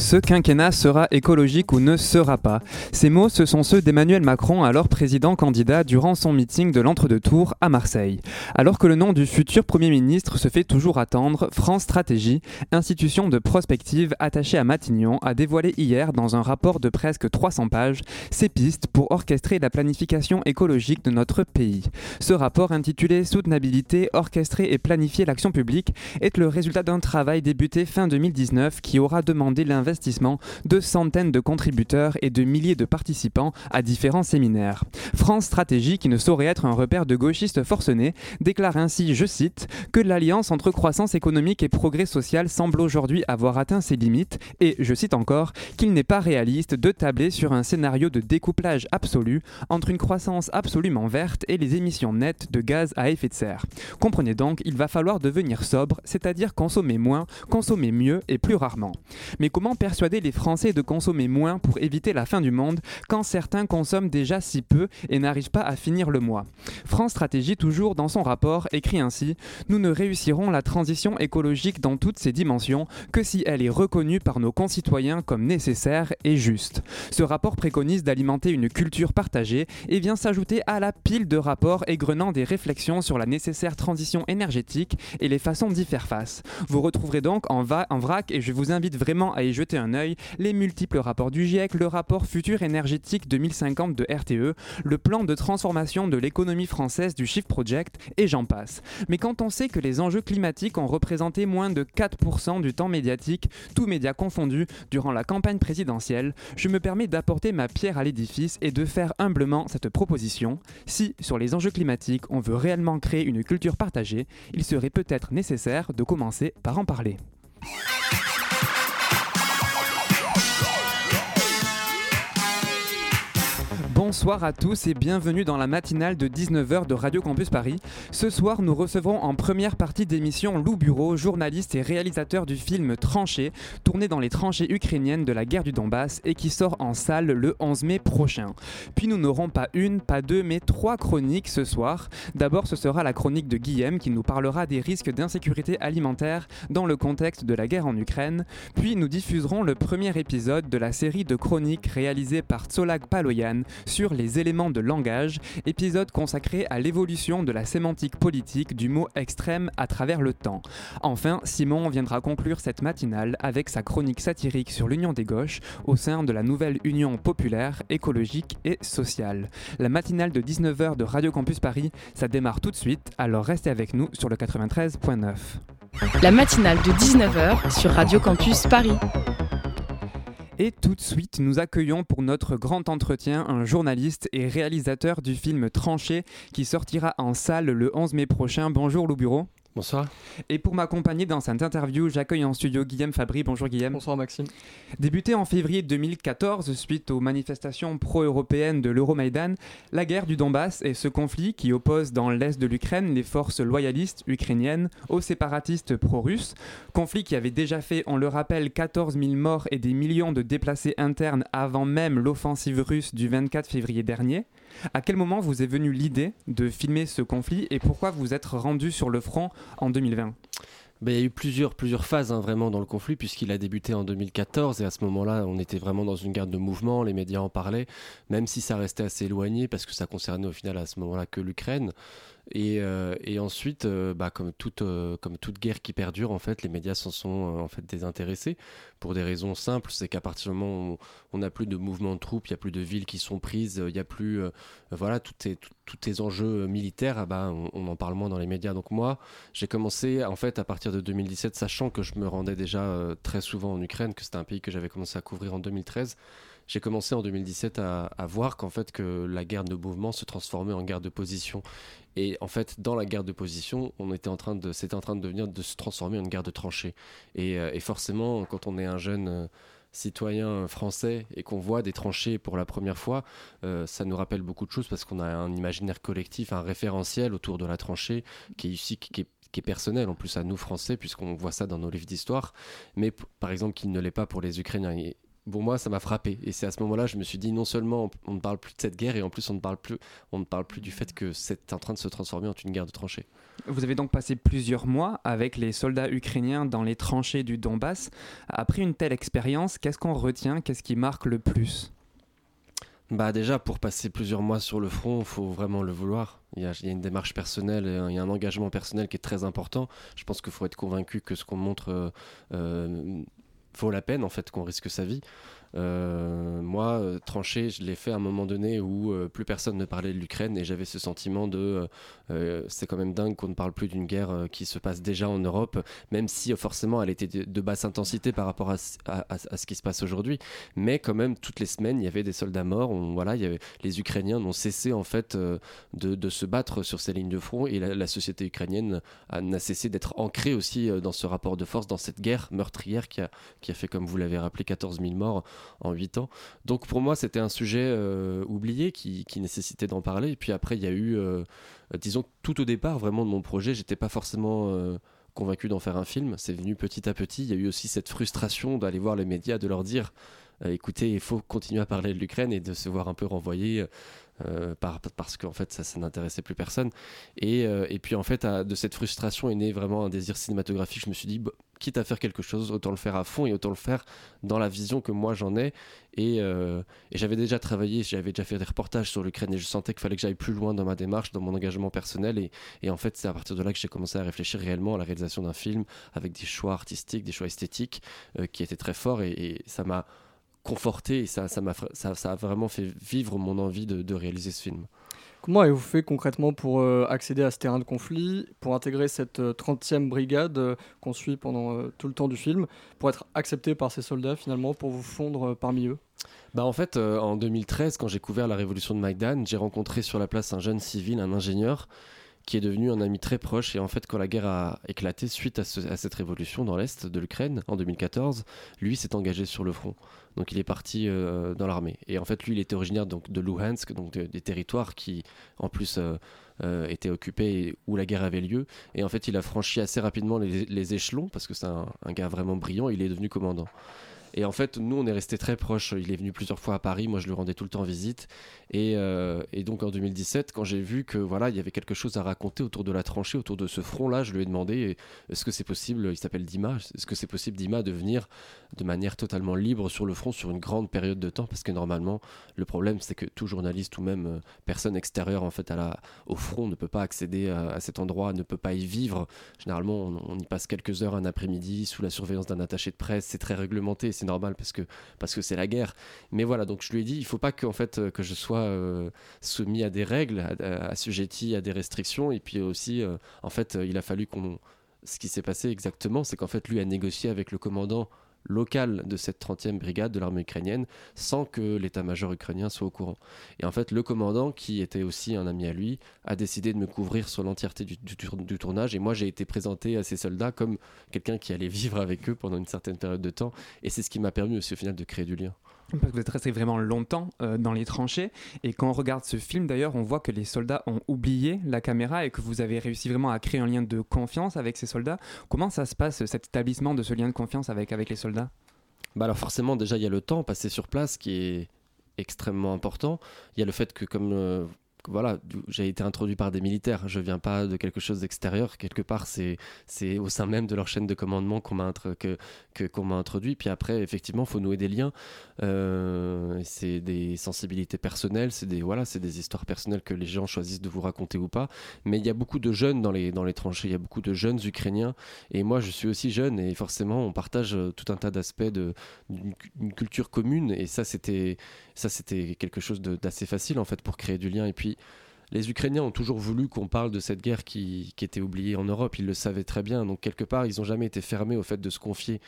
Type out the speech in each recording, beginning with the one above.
Ce quinquennat sera écologique ou ne sera pas. Ces mots, ce sont ceux d'Emmanuel Macron, alors président candidat durant son meeting de l'entre-deux-tours à Marseille. Alors que le nom du futur Premier ministre se fait toujours attendre, France Stratégie, institution de prospective attachée à Matignon, a dévoilé hier dans un rapport de presque 300 pages ses pistes pour orchestrer la planification écologique de notre pays. Ce rapport intitulé Soutenabilité, orchestrer et planifier l'action publique est le résultat d'un travail débuté fin 2019 qui aura demandé l'investissement de centaines de contributeurs et de milliers de participants à différents séminaires. France Stratégie, qui ne saurait être un repère de gauchistes forcenés, déclare ainsi, je cite, que l'alliance entre croissance économique et progrès social semble aujourd'hui avoir atteint ses limites et, je cite encore, qu'il n'est pas réaliste de tabler sur un scénario de découplage absolu entre une croissance absolument verte et les émissions nettes de gaz à effet de serre. Comprenez donc, il va falloir devenir sobre, c'est-à-dire consommer moins, consommer mieux et plus rarement. Mais comment persuader les Français de consommer moins pour éviter la fin du monde quand certains consomment déjà si peu et n'arrivent pas à finir le mois. France Stratégie, toujours dans son rapport, écrit ainsi Nous ne réussirons la transition écologique dans toutes ses dimensions que si elle est reconnue par nos concitoyens comme nécessaire et juste. Ce rapport préconise d'alimenter une culture partagée et vient s'ajouter à la pile de rapports égrenant des réflexions sur la nécessaire transition énergétique et les façons d'y faire face. Vous retrouverez donc en, en vrac et je vous invite vraiment à y jeter un œil les multiples rapports du GIEC, le rapport futur énergétique 2050 de RTE, le plan de transformation de l'économie française du Shift Project, et j'en passe. Mais quand on sait que les enjeux climatiques ont représenté moins de 4% du temps médiatique, tous médias confondus, durant la campagne présidentielle, je me permets d'apporter ma pierre à l'édifice et de faire humblement cette proposition. Si, sur les enjeux climatiques, on veut réellement créer une culture partagée, il serait peut-être nécessaire de commencer par en parler. Bonsoir à tous et bienvenue dans la matinale de 19h de Radio Campus Paris. Ce soir, nous recevrons en première partie d'émission Lou Bureau, journaliste et réalisateur du film Tranché, tourné dans les tranchées ukrainiennes de la guerre du Donbass et qui sort en salle le 11 mai prochain. Puis nous n'aurons pas une, pas deux, mais trois chroniques ce soir. D'abord, ce sera la chronique de Guillaume qui nous parlera des risques d'insécurité alimentaire dans le contexte de la guerre en Ukraine. Puis nous diffuserons le premier épisode de la série de chroniques réalisée par Tsolag Paloyan sur les éléments de langage, épisode consacré à l'évolution de la sémantique politique du mot extrême à travers le temps. Enfin, Simon viendra conclure cette matinale avec sa chronique satirique sur l'union des gauches au sein de la nouvelle Union populaire, écologique et sociale. La matinale de 19h de Radio Campus Paris, ça démarre tout de suite, alors restez avec nous sur le 93.9. La matinale de 19h sur Radio Campus Paris. Et tout de suite, nous accueillons pour notre grand entretien un journaliste et réalisateur du film Tranché qui sortira en salle le 11 mai prochain. Bonjour Lou Bureau. Bonsoir. Et pour m'accompagner dans cette interview, j'accueille en studio Guillaume Fabry. Bonjour Guillaume. Bonsoir Maxime. Débuté en février 2014 suite aux manifestations pro-européennes de l'Euromaïdan, la guerre du Donbass est ce conflit qui oppose dans l'est de l'Ukraine les forces loyalistes ukrainiennes aux séparatistes pro-russes. Conflit qui avait déjà fait, on le rappelle, 14 000 morts et des millions de déplacés internes avant même l'offensive russe du 24 février dernier. À quel moment vous est venue l'idée de filmer ce conflit et pourquoi vous êtes rendu sur le front en 2020 ben, il y a eu plusieurs, phases hein, vraiment dans le conflit, puisqu'il a débuté en 2014, et à ce moment-là, on était vraiment dans une guerre de mouvement, les médias en parlaient, même si ça restait assez éloigné, parce que ça concernait au final à ce moment-là que l'Ukraine. Et, euh, et, ensuite, euh, bah, comme, toute, euh, comme toute guerre qui perdure, en fait, les médias s'en sont désintéressés pour des raisons simples. C'est qu'à partir du moment où on n'a plus de mouvement de troupes, il n'y a plus de villes qui sont prises, il n'y a plus, voilà, tous ces, enjeux militaires, ah bah, on, en parle moins dans les médias. Donc moi, j'ai commencé, en fait, à partir de 2017, sachant que je me rendais déjà très souvent en Ukraine, que c'était un pays que j'avais commencé à couvrir en 2013 j'ai commencé en 2017 à, voir qu'en fait que la guerre de mouvement se transformait en guerre de position et en fait, dans la guerre de position, on était en train de, c'était en train de devenir, de se transformer en une guerre de tranchées. Et, euh, forcément, quand on est un jeune euh, citoyen français et qu'on voit des tranchées pour la première fois, euh, ça nous rappelle beaucoup de choses parce qu'on a un imaginaire collectif, un référentiel autour de la tranchée qui est ici, qui est qui est personnel en plus à nous Français, puisqu'on voit ça dans nos livres d'histoire, mais par exemple qui ne l'est pas pour les Ukrainiens. Pour moi, ça m'a frappé. Et c'est à ce moment-là, je me suis dit, non seulement on, ne parle plus de cette guerre, et en plus on ne parle plus, on ne parle plus du fait que c'est en train de se transformer en une guerre de tranchées. Vous avez donc passé plusieurs mois avec les soldats ukrainiens dans les tranchées du Donbass. Après une telle expérience, qu'est-ce qu'on retient? Qu'est-ce qui marque le plus? Bah déjà, pour passer plusieurs mois sur le front, il faut vraiment le vouloir. Il y, a, une démarche personnelle, il y a un engagement personnel qui est très important. Je pense qu'il faut être convaincu que ce qu'on montre euh, euh, vaut la peine, en fait, qu'on risque sa vie. Euh, moi, euh, tranché, je l'ai fait à un moment donné où euh, plus personne ne parlait de l'Ukraine et j'avais ce sentiment de c'est quand même dingue qu'on ne parle plus d'une guerre qui se passe déjà en Europe, même si forcément elle était de, basse intensité par rapport à, ce qui se passe aujourd'hui. Mais quand même, toutes les semaines, il y avait des soldats morts. voilà, les Ukrainiens n'ont cessé en fait de, se battre sur ces lignes de front et la, société ukrainienne n'a cessé d'être ancrée aussi dans ce rapport de force, dans cette guerre meurtrière qui a fait, comme vous l'avez rappelé, 14 000 morts en 8 ans. Donc pour moi, c'était un sujet euh, oublié qui, nécessitait d'en parler. Et puis après, il y a eu, euh, disons, tout au départ vraiment de mon projet, j'étais pas forcément euh, convaincu d'en faire un film. C'est venu petit à petit. Il y a eu aussi cette frustration d'aller voir les médias, de leur dire écoutez, il faut continuer à parler de l'Ukraine et de se voir un peu renvoyer euh, parce qu'en fait ça, ça n'intéressait plus personne. Et, euh, et, puis en fait de cette frustration est né vraiment un désir cinématographique. Je me suis dit, quitte à faire quelque chose, autant le faire à fond et autant le faire dans la vision que moi j'en ai. Et, euh, et j'avais déjà travaillé, j'avais déjà fait des reportages sur l'Ukraine et je sentais qu'il fallait que j'aille plus loin dans ma démarche, dans mon engagement personnel. Et, et en fait c'est à partir de là que j'ai commencé à réfléchir réellement à la réalisation d'un film avec des choix artistiques, des choix esthétiques qui étaient très forts et ça m'a conforté et ça, ça, m'a, ça, ça, a vraiment fait vivre mon envie de, de réaliser ce film. Comment avez-vous fait concrètement pour euh, accéder à ce terrain de conflit, pour intégrer cette 30e euh, brigade euh, qu'on suit pendant tout le temps du film, pour être accepté par ces soldats finalement, pour vous fondre parmi eux? Bah en fait, en 2013, quand j'ai couvert la révolution de Maïdan, j'ai rencontré sur la place un jeune civil, un ingénieur, qui est devenu un ami très proche. Et en fait, quand la guerre a éclaté suite à, cette révolution dans l'Est de l'Ukraine en 2014, lui s'est engagé sur le front. Donc il est parti euh, dans l'armée. Et en fait, lui, il était originaire donc, de Luhansk, donc des territoires qui, en plus, euh, euh, étaient occupés où la guerre avait lieu. Et en fait, il a franchi assez rapidement les, échelons, parce que c'est un, un, gars vraiment brillant, il est devenu commandant. Et en fait, nous, on est resté très proches. Il est venu plusieurs fois à Paris. Moi, je lui rendais tout le temps visite. Et, euh, donc, en 2017, quand j'ai vu que voilà, il y avait quelque chose à raconter autour de la tranchée, autour de ce front-là, je lui ai demandé est-ce que c'est possible Il s'appelle Dima. Est-ce que c'est possible, Dima, de venir de manière totalement libre sur le front sur une grande période de temps? Parce que normalement, le problème, c'est que tout journaliste ou même euh, personne extérieure en fait au front ne peut pas accéder à, cet endroit, ne peut pas y vivre. Généralement, on y passe quelques heures un après-midi sous la surveillance d'un attaché de presse. C'est très réglementé c'est normal parce que c'est la guerre. Mais voilà, donc je lui ai dit, il faut pas que fait euh, que je sois euh, soumis à des règles, assujetti à des restrictions. Et puis aussi, euh, en fait, il a fallu qu'on ce qui s'est passé exactement, c'est qu'en fait, lui a négocié avec le commandant local de cette 30e brigade de l'armée ukrainienne sans que l'état-major ukrainien soit au courant. Et en fait, le commandant, qui était aussi un ami à lui, a décidé de me couvrir sur l'entièreté du, du, tournage. Et moi, j'ai été présenté à ces soldats comme quelqu'un qui allait vivre avec eux pendant une certaine période de temps. Et c'est ce qui m'a permis aussi au final de créer du lien. Parce que vous êtes resté vraiment longtemps euh, dans les tranchées. Et quand on regarde ce film, d'ailleurs, on voit que les soldats ont oublié la caméra et que vous avez réussi vraiment à créer un lien de confiance avec ces soldats. Comment ça se passe, cet établissement de ce lien de confiance avec, avec les soldats? Bah alors forcément, déjà, il y a le temps passé sur place qui est extrêmement important. Il y a le fait que, comme euh, voilà, j'ai été introduit par des militaires. Je viens pas de quelque chose d'extérieur. Quelque part, c'est c'est au sein même de leur chaîne de commandement qu'on m'a introduit. Puis après, effectivement, faut nouer des liens. Euh, c'est des sensibilités personnelles. C'est des voilà, c'est des histoires personnelles que les gens choisissent de vous raconter ou pas. Mais il y a beaucoup de jeunes dans les dans les tranchées. Il y a beaucoup de jeunes ukrainiens. Et moi, je suis aussi jeune. Et forcément, on partage euh, tout un tas d'aspects d'une culture commune. Et ça, c'était ça, c'était quelque chose d'assez facile en fait pour créer du lien. Et puis les Ukrainiens ont toujours voulu qu'on parle de cette guerre qui, était oubliée en Europe. Ils le savaient très bien. Donc, quelque part, ils n'ont jamais été fermés au fait de se confier.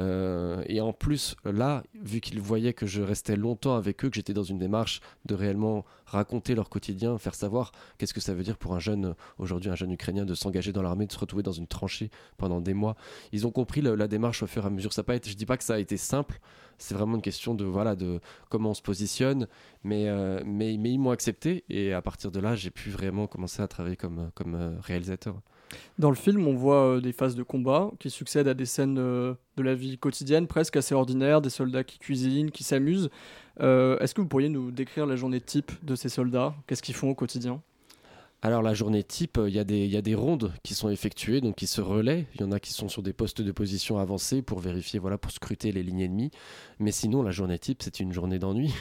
Euh, et en plus, là, vu qu'ils voyaient que je restais longtemps avec eux, que j'étais dans une démarche de réellement raconter leur quotidien, faire savoir qu'est-ce que ça veut dire pour un jeune, aujourd'hui, un jeune Ukrainien, de s'engager dans l'armée, de se retrouver dans une tranchée pendant des mois. Ils ont compris la, démarche au fur et à mesure. Ça pas été, je dis pas que ça a été simple c'est vraiment une question de voilà de comment on se positionne. Mais euh, mais, mais ils m'ont accepté et à partir de là j'ai pu vraiment commencer à travailler comme comme euh, réalisateur. Dans le film, on voit des phases de combat qui succèdent à des scènes de la vie quotidienne presque assez ordinaires, des soldats qui cuisinent, qui s'amusent. Est-ce que vous pourriez nous décrire la journée type de ces soldats? Qu'est-ce qu'ils font au quotidien? Alors la journée type, il y, a des, rondes qui sont effectuées, donc qui se relaient. Il y en a qui sont sur des postes de position avancés pour vérifier, voilà, pour scruter les lignes ennemies. Mais sinon, la journée type, c'est une journée d'ennui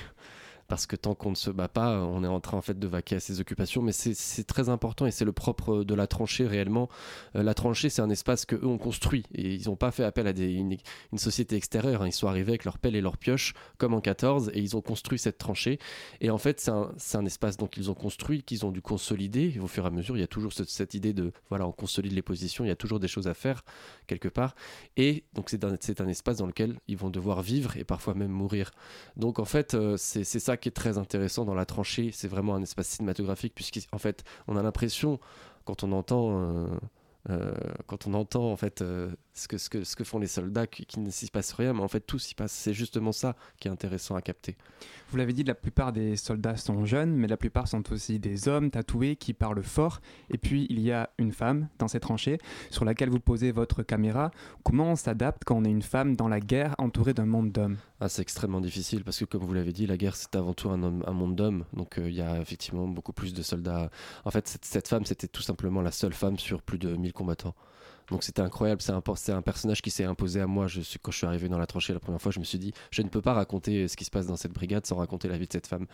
parce que tant qu'on ne se bat pas, on est en train en fait de vaquer à ses occupations. Mais c'est très important et c'est le propre de la tranchée réellement. Euh, la tranchée, c'est un espace que eux ont construit et ils n'ont pas fait appel à des, une, société extérieure. Hein. Ils sont arrivés avec leur pelle et leur pioche comme en 14 et ils ont construit cette tranchée. Et en fait, c'est un, un, espace donc ils ont construit, qu'ils ont dû consolider. Au fur et à mesure, il y a toujours cette, cette, idée de voilà, on consolide les positions. Il y a toujours des choses à faire quelque part. Et donc c'est un, un espace dans lequel ils vont devoir vivre et parfois même mourir. Donc en fait, euh, c'est ça qui est très intéressant dans la tranchée, c'est vraiment un espace cinématographique, puisqu'en fait, on a l'impression, quand on entend. Euh, euh, quand on entend en fait euh, ce, que, ce, que, ce que font les soldats, qu'il ne s'y passe rien, mais en fait tout s'y passe. C'est justement ça qui est intéressant à capter. Vous l'avez dit, la plupart des soldats sont jeunes, mais la plupart sont aussi des hommes tatoués qui parlent fort. Et puis il y a une femme dans ces tranchées sur laquelle vous posez votre caméra. Comment on s'adapte quand on est une femme dans la guerre entourée d'un monde d'hommes? Ah, C'est extrêmement difficile parce que comme vous l'avez dit, la guerre c'est avant tout un, monde d'hommes. Donc euh, il y a effectivement beaucoup plus de soldats. En fait, cette, femme c'était tout simplement la seule femme sur plus de 1000 combattants. Donc c'était incroyable, c'est un, personnage qui s'est imposé à moi. Je quand je suis arrivé dans la tranchée la première fois, je me suis dit, je ne peux pas raconter ce qui se passe dans cette brigade sans raconter la vie de cette femme.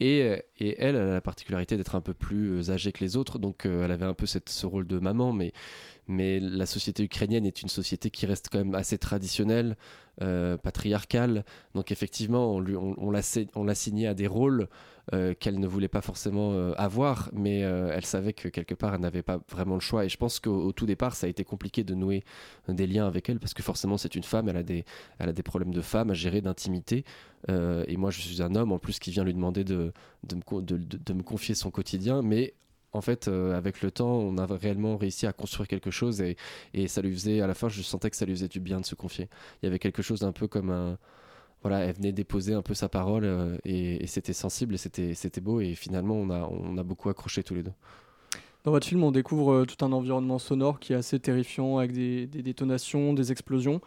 Et, euh, elle, a la particularité d'être un peu plus euh, âgée que les autres, donc elle avait un peu ce rôle de maman, mais la société ukrainienne est une société qui reste quand même assez traditionnelle, patriarcale. Donc effectivement, on, lui, on, on l'a signé à des rôles euh, qu'elle ne voulait pas forcément euh, avoir, mais euh, elle savait que quelque part elle n'avait pas vraiment le choix. Et je pense qu'au tout départ, ça a été compliqué de nouer des liens avec elle parce que forcément c'est une femme, elle a des, elle a des problèmes de femme à gérer, d'intimité. et moi je suis un homme en plus qui vient lui demander de, de, me, de, de me confier son quotidien, mais en fait, avec le temps, on a réellement réussi à construire quelque chose et, ça lui faisait, à la fin, je sentais que ça lui faisait du bien de se confier. Il y avait quelque chose d'un peu comme un, voilà, elle venait déposer un peu sa parole euh, et, c'était sensible et c'était beau et finalement on a, on a beaucoup accroché tous les deux. Dans votre film, on découvre euh, tout un environnement sonore qui est assez terrifiant avec des, détonations, des explosions.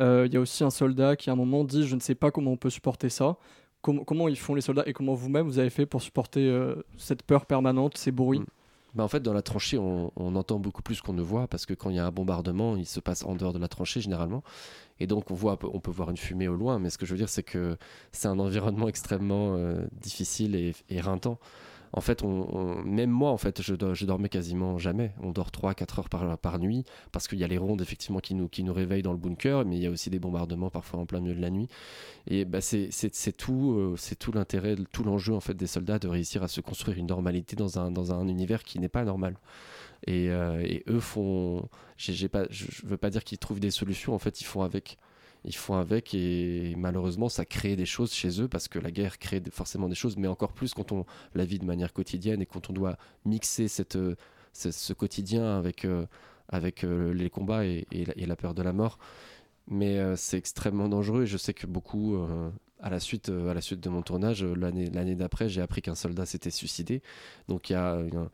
Euh, il y a aussi un soldat qui à un moment dit je ne sais pas comment on peut supporter ça. Comment ils font les soldats et comment vous-même vous avez fait pour supporter cette peur permanente, ces bruits mm. Bah, en fait, dans la tranchée, on, entend beaucoup plus qu'on ne voit parce que quand il y a un bombardement, il se passe en dehors de la tranchée généralement. Et donc, on, voit, on peut voir une fumée au loin. Mais ce que je veux dire, c'est que c'est un environnement extrêmement euh, difficile et, et rintant en fait, même moi, en fait, je, je, dormais quasiment jamais. On dort 3-4 heures par, par nuit parce qu'il y a les rondes effectivement qui nous, qui nous réveillent dans le bunker, mais il y a aussi des bombardements parfois en plein milieu de la nuit. Et bah, c'est tout, euh, c'est tout l'intérêt, tout l'enjeu en fait des soldats de réussir à se construire une normalité dans un, dans un univers qui n'est pas normal. Et, euh, et eux font, j'ai pas, je veux pas dire qu'ils trouvent des solutions. En fait, ils font avec ils font avec et malheureusement ça crée des choses chez eux parce que la guerre crée forcément des choses mais encore plus quand on la vit de manière quotidienne et quand on doit mixer cette, ce, quotidien avec, euh, avec euh, les combats et, la, peur de la mort. Mais euh, c'est extrêmement dangereux et je sais que beaucoup à la suite à la suite de mon tournage l'année d'après j'ai appris qu'un soldat s'était suicidé. Donc il y a une,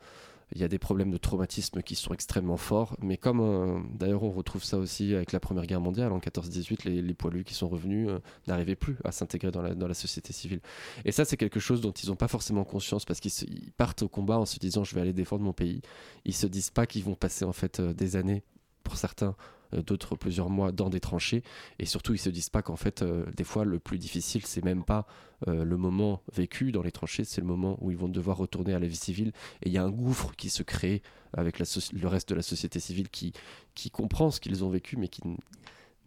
il y a des problèmes de traumatisme qui sont extrêmement forts. Mais comme euh, d'ailleurs on retrouve ça aussi avec la Première Guerre mondiale, en 14-18, les, poilus qui sont revenus euh, n'arrivaient plus à s'intégrer dans la, société civile. Et ça, c'est quelque chose dont ils n'ont pas forcément conscience parce qu'ils partent au combat en se disant je vais aller défendre mon pays. Ils se disent pas qu'ils vont passer en fait euh, des années, pour certains, d'autres plusieurs mois dans des tranchées. Et surtout, ils se disent pas qu'en fait, euh, des fois, le plus difficile, c'est même pas euh, le moment vécu dans les tranchées, c'est le moment où ils vont devoir retourner à la vie civile. Et il y a un gouffre qui se crée avec le reste de la société civile qui, qui comprend ce qu'ils ont vécu, mais qui,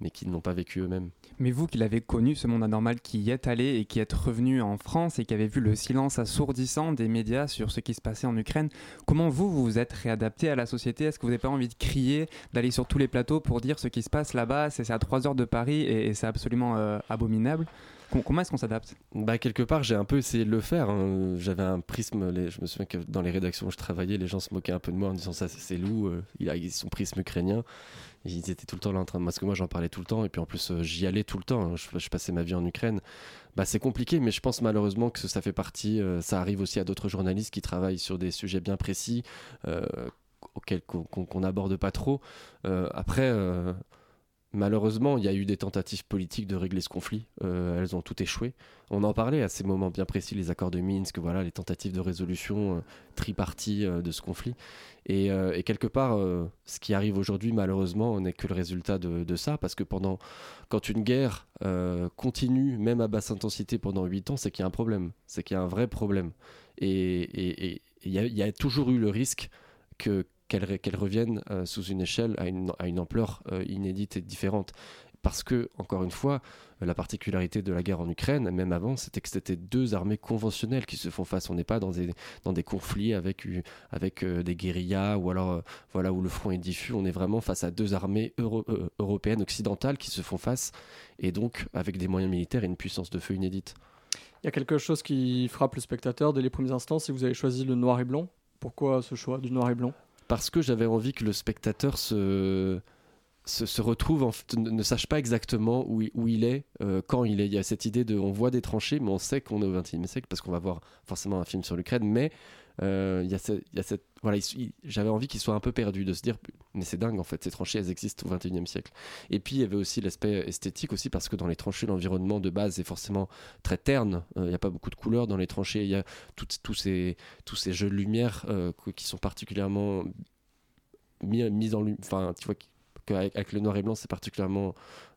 mais qui ne l'ont pas vécu eux-mêmes. Mais vous qui l'avez connu, ce monde anormal, qui y êtes allé et qui êtes revenu en France et qui avez vu le silence assourdissant des médias sur ce qui se passait en Ukraine, comment vous vous êtes réadapté à la société? Est-ce que vous n'avez pas envie de crier, d'aller sur tous les plateaux pour dire ce qui se passe là-bas C'est à 3 heures de Paris et, c'est absolument euh, abominable? Comment est-ce qu'on s'adapte? Bah, Quelque part, j'ai un peu essayé de le faire. Hein. J'avais un prisme, je me souviens que dans les rédactions où je travaillais, les gens se moquaient un peu de moi en disant ça, c'est loup, euh, il a son prisme ukrainien. Ils étaient tout le temps là en train de. Parce que moi, j'en parlais tout le temps, et puis en plus, euh, j'y allais tout le temps. Hein. Je, passais ma vie en Ukraine. Bah, c'est compliqué, mais je pense malheureusement que ça fait partie. Euh, ça arrive aussi à d'autres journalistes qui travaillent sur des sujets bien précis auquel qu'on n'aborde pas trop. après Malheureusement, il y a eu des tentatives politiques de régler ce conflit. Euh, elles ont toutes échoué. On en parlait à ces moments bien précis, les accords de Minsk, voilà, les tentatives de résolution euh, tripartie euh, de ce conflit. Et, quelque part, ce qui arrive aujourd'hui, malheureusement, n'est que le résultat de, ça, parce que pendant, quand une guerre continue, même à basse intensité pendant 8 ans, c'est qu'il y a un problème, c'est qu'il y a un vrai problème. Et il y, a toujours eu le risque que qu'elle revienne euh, sous une échelle à une, à une ampleur euh, inédite et différente. Parce que, encore une fois, la particularité de la guerre en Ukraine, même avant, c'était que c'était deux armées conventionnelles qui se font face. On n'est pas dans des, dans des conflits avec, avec euh, des guérillas ou alors voilà où le front est diffus. On est vraiment face à deux armées européennes occidentales qui se font face et donc avec des moyens militaires et une puissance de feu inédite. Il y a quelque chose qui frappe le spectateur dès les premiers instants, si vous avez choisi le noir et blanc. Pourquoi ce choix du noir et blanc? Parce que j'avais envie que le spectateur se, se, retrouve, ne, sache pas exactement où, il est, euh, quand il est. Il y a cette idée de, on voit des tranchées, mais on sait qu'on est au XXIe siècle parce qu'on va voir forcément un film sur l'Ukraine, mais euh, il y a cette voilà, j'avais envie qu'il soit un peu perdu, de se dire, mais c'est dingue en fait, ces tranchées, elles existent au XXIe siècle. Et puis il y avait aussi l'aspect esthétique aussi, parce que dans les tranchées, l'environnement de base est forcément très terne. Euh, il n'y a pas beaucoup de couleurs dans les tranchées. Il y a tous ces, tous ces jeux de lumière euh, qui sont particulièrement mis, mis en enfin, tu vois, avec le noir et blanc, c'est particulièrement.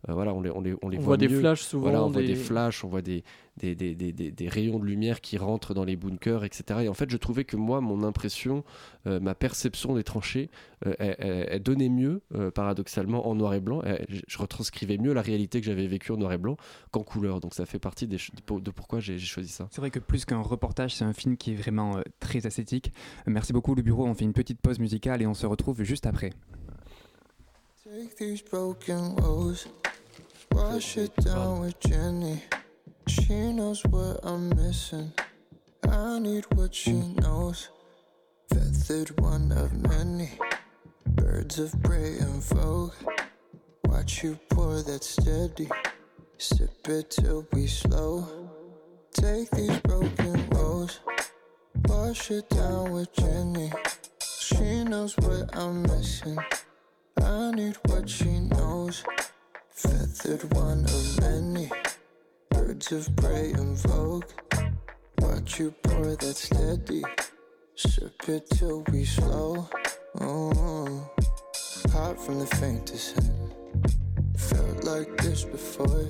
Euh, voilà, on les, on les, on les on voit, des flashs souvent. on voit des flashs, on voit des, des, des, des, des, rayons de lumière qui rentrent dans les bunkers, etc. Et en fait, je trouvais que moi, mon impression, euh, ma perception des tranchées, euh, elle, donnait mieux, paradoxalement, en noir et blanc. je retranscrivais mieux la réalité que j'avais vécue en noir et blanc qu'en couleur. Donc ça fait partie des, de pourquoi j'ai choisi ça. C'est vrai que plus qu'un reportage, c'est un film qui est vraiment très esthétique. merci beaucoup, le bureau. On fait une petite pause musicale et on se retrouve juste après. Take these broken woes, wash it down with Jenny. She knows what I'm missing. I need what she knows. Feathered one of many birds of prey and vogue. Watch you pour that steady, sip it till we slow. Take these broken woes, wash it down with Jenny. She knows what I'm missing. I need what she knows. Feathered one of many birds of prey in vogue. Watch you pour that steady. Sip it till we slow. Oh, hot from the faintest end. Felt like this before.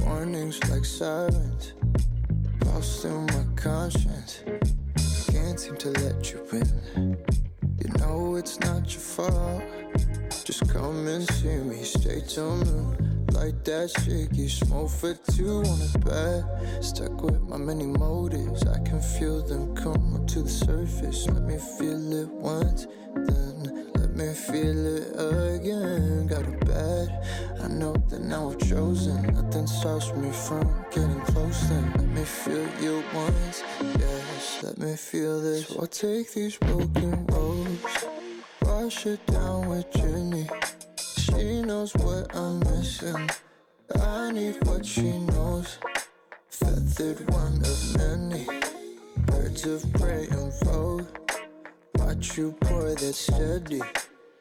Warnings like sirens. Lost in my conscience. Can't seem to let you in. You know it's not your fault. Just come and see me, stay till noon. Like that shaky smoke for two on a bed. Stuck with my many motives, I can feel them come up to the surface. Let me feel it once, then let me feel it again. Got a bed, I know that now I've chosen. Nothing stops me from getting close. Then let me feel you once, yes. Let me feel this. So I'll take these broken wash it down with Jenny. She knows what I'm missing. I need what she knows. Feathered one of many birds of prey and vogue. Watch you pour that steady.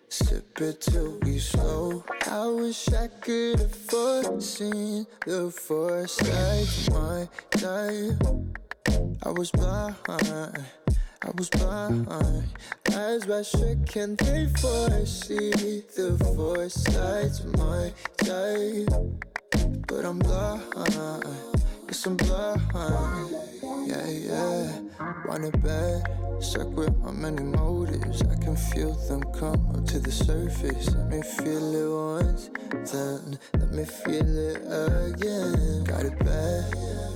Sip it till we slow. I wish I could have foreseen the foresight of my life. I was blind. I was blind. Eyes wide shut, can they foresee the foresight of my type? But I'm blind. Yes, I'm blind. Yeah, yeah. Want it bad. Stuck with my many motives. I can feel them come up to the surface. Let me feel it once, then let me feel it again. Got it bad.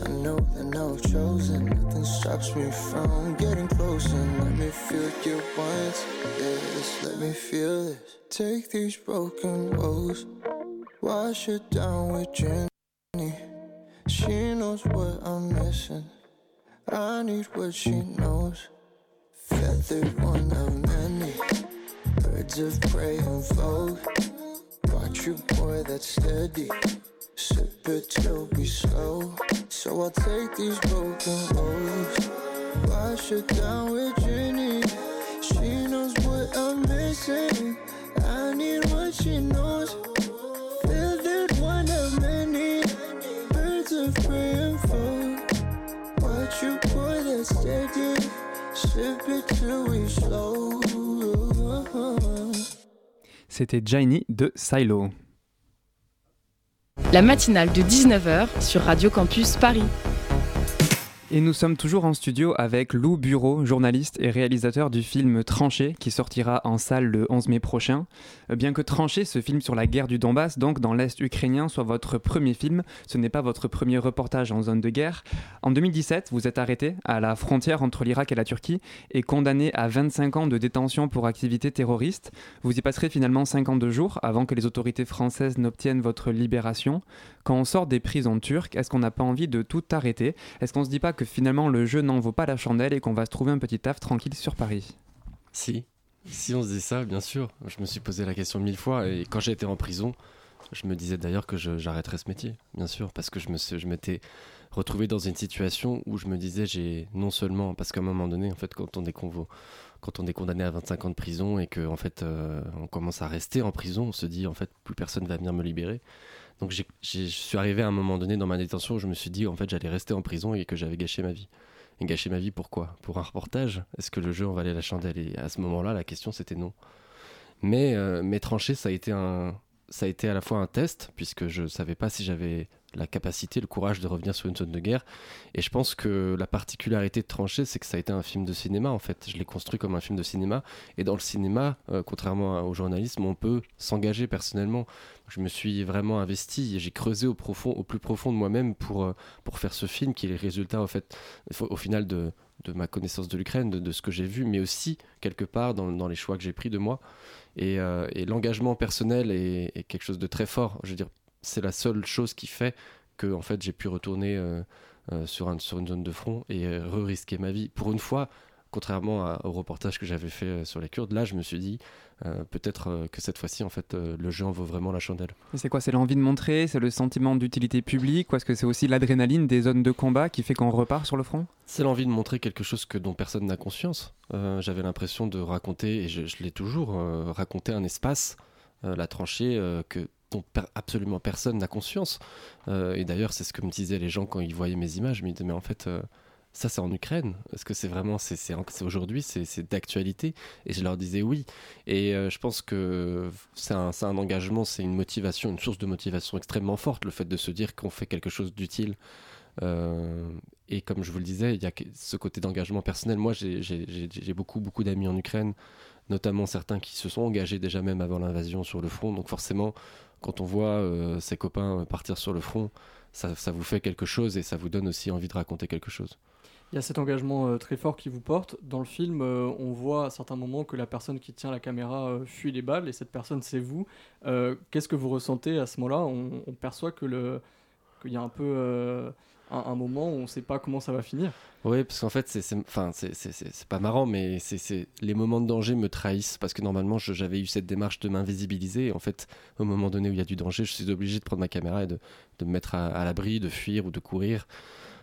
I know that now I've chosen. Nothing stops me from getting closer. Let me feel you once, yes. Let me feel this. Take these broken woes, wash it down with Jenny. She knows what I'm missing. I need what she knows. Feathered one of many birds of prey in vogue. Watch you pour that steady. Sip it till we slow. So I'll take these broken roads. Wash it down with Jenny. She knows what I'm missing. I need what she knows. C'était Jaini de Silo. La matinale de 19h sur Radio Campus Paris. Et nous sommes toujours en studio avec Lou Bureau, journaliste et réalisateur du film Tranché, qui sortira en salle le 11 mai prochain. Euh, bien que Tranché, ce film sur la guerre du Donbass, donc dans l'Est ukrainien, soit votre premier film, ce n'est pas votre premier reportage en zone de guerre. En 2017, vous êtes arrêté à la frontière entre l'Irak et la Turquie et condamné à 25 ans de détention pour activité terroriste. Vous y passerez finalement 52 jours avant que les autorités françaises n'obtiennent votre libération. Quand on sort des prisons turques, est-ce qu'on n'a pas envie de tout arrêter? Est-ce qu'on se dit pas que finalement le jeu n'en vaut pas la chandelle et qu'on va se trouver un petit taf tranquille sur Paris? Si, si on se dit ça, bien sûr. Je me suis posé la question mille fois et quand j'étais en prison, je me disais d'ailleurs que j'arrêterais ce métier, bien sûr, parce que je me je m'étais retrouvé dans une situation où je me disais j'ai non seulement parce qu'à un moment donné en fait quand on est quand on est condamné à 25 ans de prison et que en fait euh, on commence à rester en prison, on se dit en fait plus personne va venir me libérer. Donc je suis arrivé à un moment donné dans ma détention où je me suis dit en fait j'allais rester en prison et que j'avais gâché ma vie. Et gâché ma vie pourquoi? Pour un reportage? Est-ce que le jeu en valait la chandelle? Et à ce moment-là, la question c'était non. Mais, euh, mais trancher, ça a été un, ça a été à la fois un test, puisque je ne savais pas si j'avais la capacité, le courage de revenir sur une zone de guerre. Et je pense que la particularité de Trancher, c'est que ça a été un film de cinéma, en fait. Je l'ai construit comme un film de cinéma. Et dans le cinéma, euh, contrairement au journalisme, on peut s'engager personnellement. Je me suis vraiment investi et j'ai creusé au, plus profond de moi-même pour, euh, pour faire ce film qui est le résultat, au, fait, au final, de, de ma connaissance de l'Ukraine, de, ce que j'ai vu, mais aussi, quelque part, dans, dans les choix que j'ai pris de moi. Et, euh, l'engagement personnel est, est, quelque chose de très fort. Je veux dire, c'est la seule chose qui fait que en fait j'ai pu retourner euh, euh, sur, un, sur une zone de front et euh, re-risquer ma vie. Pour une fois, contrairement au reportage que j'avais fait sur les Kurdes, là je me suis dit peut-être que cette fois-ci en fait le jeu en vaut vraiment la chandelle. C'est quoi? C'est l'envie de montrer? C'est le sentiment d'utilité publique? Ou est-ce que c'est aussi l'adrénaline des zones de combat qui fait qu'on repart sur le front? C'est l'envie de montrer quelque chose que dont personne n'a conscience. J'avais l'impression de raconter, et je, je l'ai toujours, raconté un espace, la tranchée que dont absolument personne n'a conscience. Euh, et d'ailleurs, c'est ce que me disaient les gens quand ils voyaient mes images. Ils me disaient, mais en fait, euh, ça c'est en Ukraine. Est-ce que c'est vraiment, c'est aujourd'hui, c'est d'actualité? Et je leur disais oui. Et euh, je pense que c'est un, un, engagement, c'est une motivation, une source de motivation extrêmement forte, le fait de se dire qu'on fait quelque chose d'utile. et comme je vous le disais, il y a ce côté d'engagement personnel. Moi, j'ai beaucoup, beaucoup d'amis en Ukraine, notamment certains qui se sont engagés déjà même avant l'invasion sur le front. Donc forcément, quand on voit euh, ses copains partir sur le front, ça, vous fait quelque chose et ça vous donne aussi envie de raconter quelque chose. Il y a cet engagement euh, très fort qui vous porte. Dans le film, euh, on voit à certains moments que la personne qui tient la caméra fuit les balles et cette personne, c'est vous. Qu'est-ce que vous ressentez à ce moment-là? On, perçoit qu'il y a un peu un, moment où on ne sait pas comment ça va finir. Oui, parce qu'en fait, c'est enfin, pas marrant, mais c'est les moments de danger me trahissent parce que normalement, j'avais eu cette démarche de m'invisibiliser. En fait, au moment donné où il y a du danger, je suis obligé de prendre ma caméra et de, de me mettre à, l'abri, de fuir ou de courir.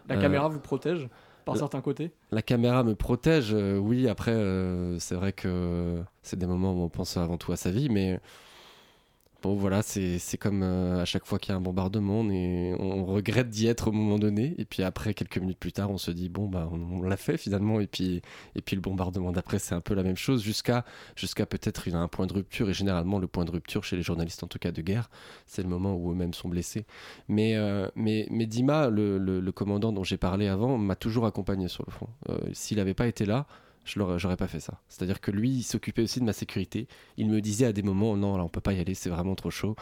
La caméra euh, vous protège par certains côtés? La caméra me protège, euh, oui. Après, euh, c'est vrai que c'est des moments où on pense avant tout à sa vie, mais Bon, voilà, c'est comme euh, à chaque fois qu'il y a un bombardement, on, regrette d'y être au moment donné. Et puis après, quelques minutes plus tard, on se dit, bon, bah, on, l'a fait finalement. Et puis, et puis le bombardement d'après, c'est un peu la même chose, jusqu'à jusqu'à peut-être un point de rupture. Et généralement, le point de rupture chez les journalistes, en tout cas de guerre, c'est le moment où eux-mêmes sont blessés. Mais, euh, mais, mais Dima, le, le, commandant dont j'ai parlé avant, m'a toujours accompagné sur le front. Euh, s'il n'avait pas été là, je j'aurais pas fait ça. C'est-à-dire que lui, il s'occupait aussi de ma sécurité. Il me disait à des moments, non, là, on peut pas y aller, c'est vraiment trop chaud.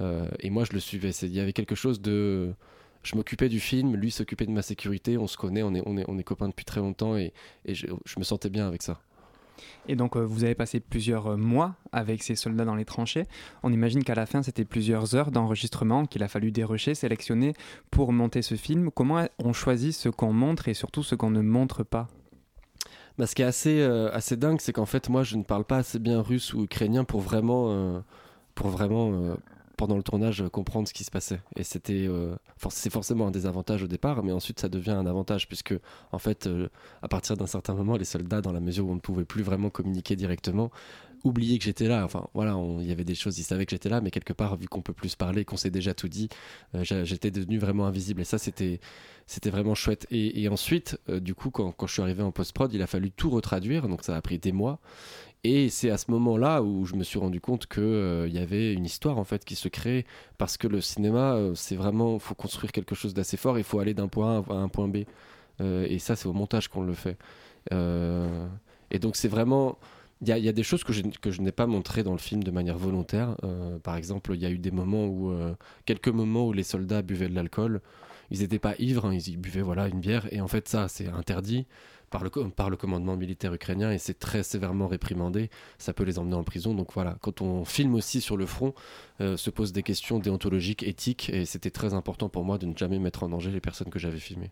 Euh, et moi, je le suivais. Il y avait quelque chose de. Je m'occupais du film, lui s'occupait de ma sécurité, on se connaît, on est, on est, on est copains depuis très longtemps et, et je, me sentais bien avec ça. Et donc, euh, vous avez passé plusieurs euh, mois avec ces soldats dans les tranchées. On imagine qu'à la fin, c'était plusieurs heures d'enregistrement qu'il a fallu dérocher, sélectionner pour monter ce film. Comment on choisit ce qu'on montre et surtout ce qu'on ne montre pas? Bah, ce qui est assez, euh, assez dingue, c'est qu'en fait, moi, je ne parle pas assez bien russe ou ukrainien pour vraiment, euh, pour vraiment euh, pendant le tournage, comprendre ce qui se passait. Et c'était, c'est forcément un désavantage au départ, mais ensuite, ça devient un avantage, puisque, en fait, à partir d'un certain moment, les soldats, dans la mesure où on ne pouvait plus vraiment communiquer directement, oublié que j'étais là. Enfin, voilà, il y avait des choses, ils savaient que j'étais là, mais quelque part, vu qu'on peut plus parler, qu'on s'est déjà tout dit, euh, j'étais devenu vraiment invisible. Et ça, c'était, c'était vraiment chouette. Et, ensuite, euh, du coup, quand, je suis arrivé en post-prod, il a fallu tout retraduire, donc ça a pris des mois. Et c'est à ce moment-là où je me suis rendu compte qu'il euh, y avait une histoire en fait qui se crée parce que le cinéma, c'est vraiment, faut construire quelque chose d'assez fort. Il faut aller d'un point A à un point B. et ça, c'est au montage qu'on le fait. et donc, c'est vraiment il y, a des choses que je, n'ai pas montrées dans le film de manière volontaire. Euh, par exemple, il y a eu des moments où, euh, quelques moments où les soldats buvaient de l'alcool. Ils n'étaient pas ivres, hein, ils buvaient voilà une bière. Et en fait, ça, c'est interdit par le, par le commandement militaire ukrainien et c'est très sévèrement réprimandé. Ça peut les emmener en prison. Donc voilà, quand on filme aussi sur le front, euh, se posent des questions déontologiques, éthiques. Et c'était très important pour moi de ne jamais mettre en danger les personnes que j'avais filmées.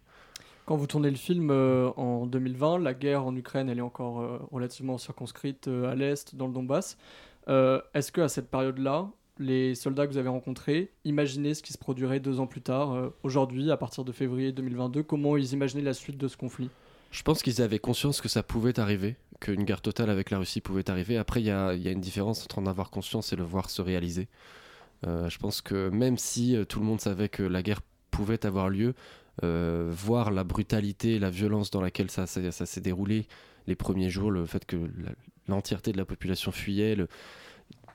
Quand vous tournez le film euh, en 2020, la guerre en Ukraine, elle est encore euh, relativement circonscrite euh, à l'est, dans le Donbass. Est-ce que à cette période-là, les soldats que vous avez rencontrés imaginaient ce qui se produirait deux ans plus tard, aujourd'hui, à partir de février 2022 Comment ils imaginaient la suite de ce conflit? Je pense qu'ils avaient conscience que ça pouvait arriver, qu'une guerre totale avec la Russie pouvait arriver. Après, il y a, une différence entre en avoir conscience et le voir se réaliser. je pense que même si tout le monde savait que la guerre pouvait avoir lieu, voir la brutalité, la violence dans laquelle ça, s'est déroulé les premiers jours, le fait que l'entièreté de la population fuyait.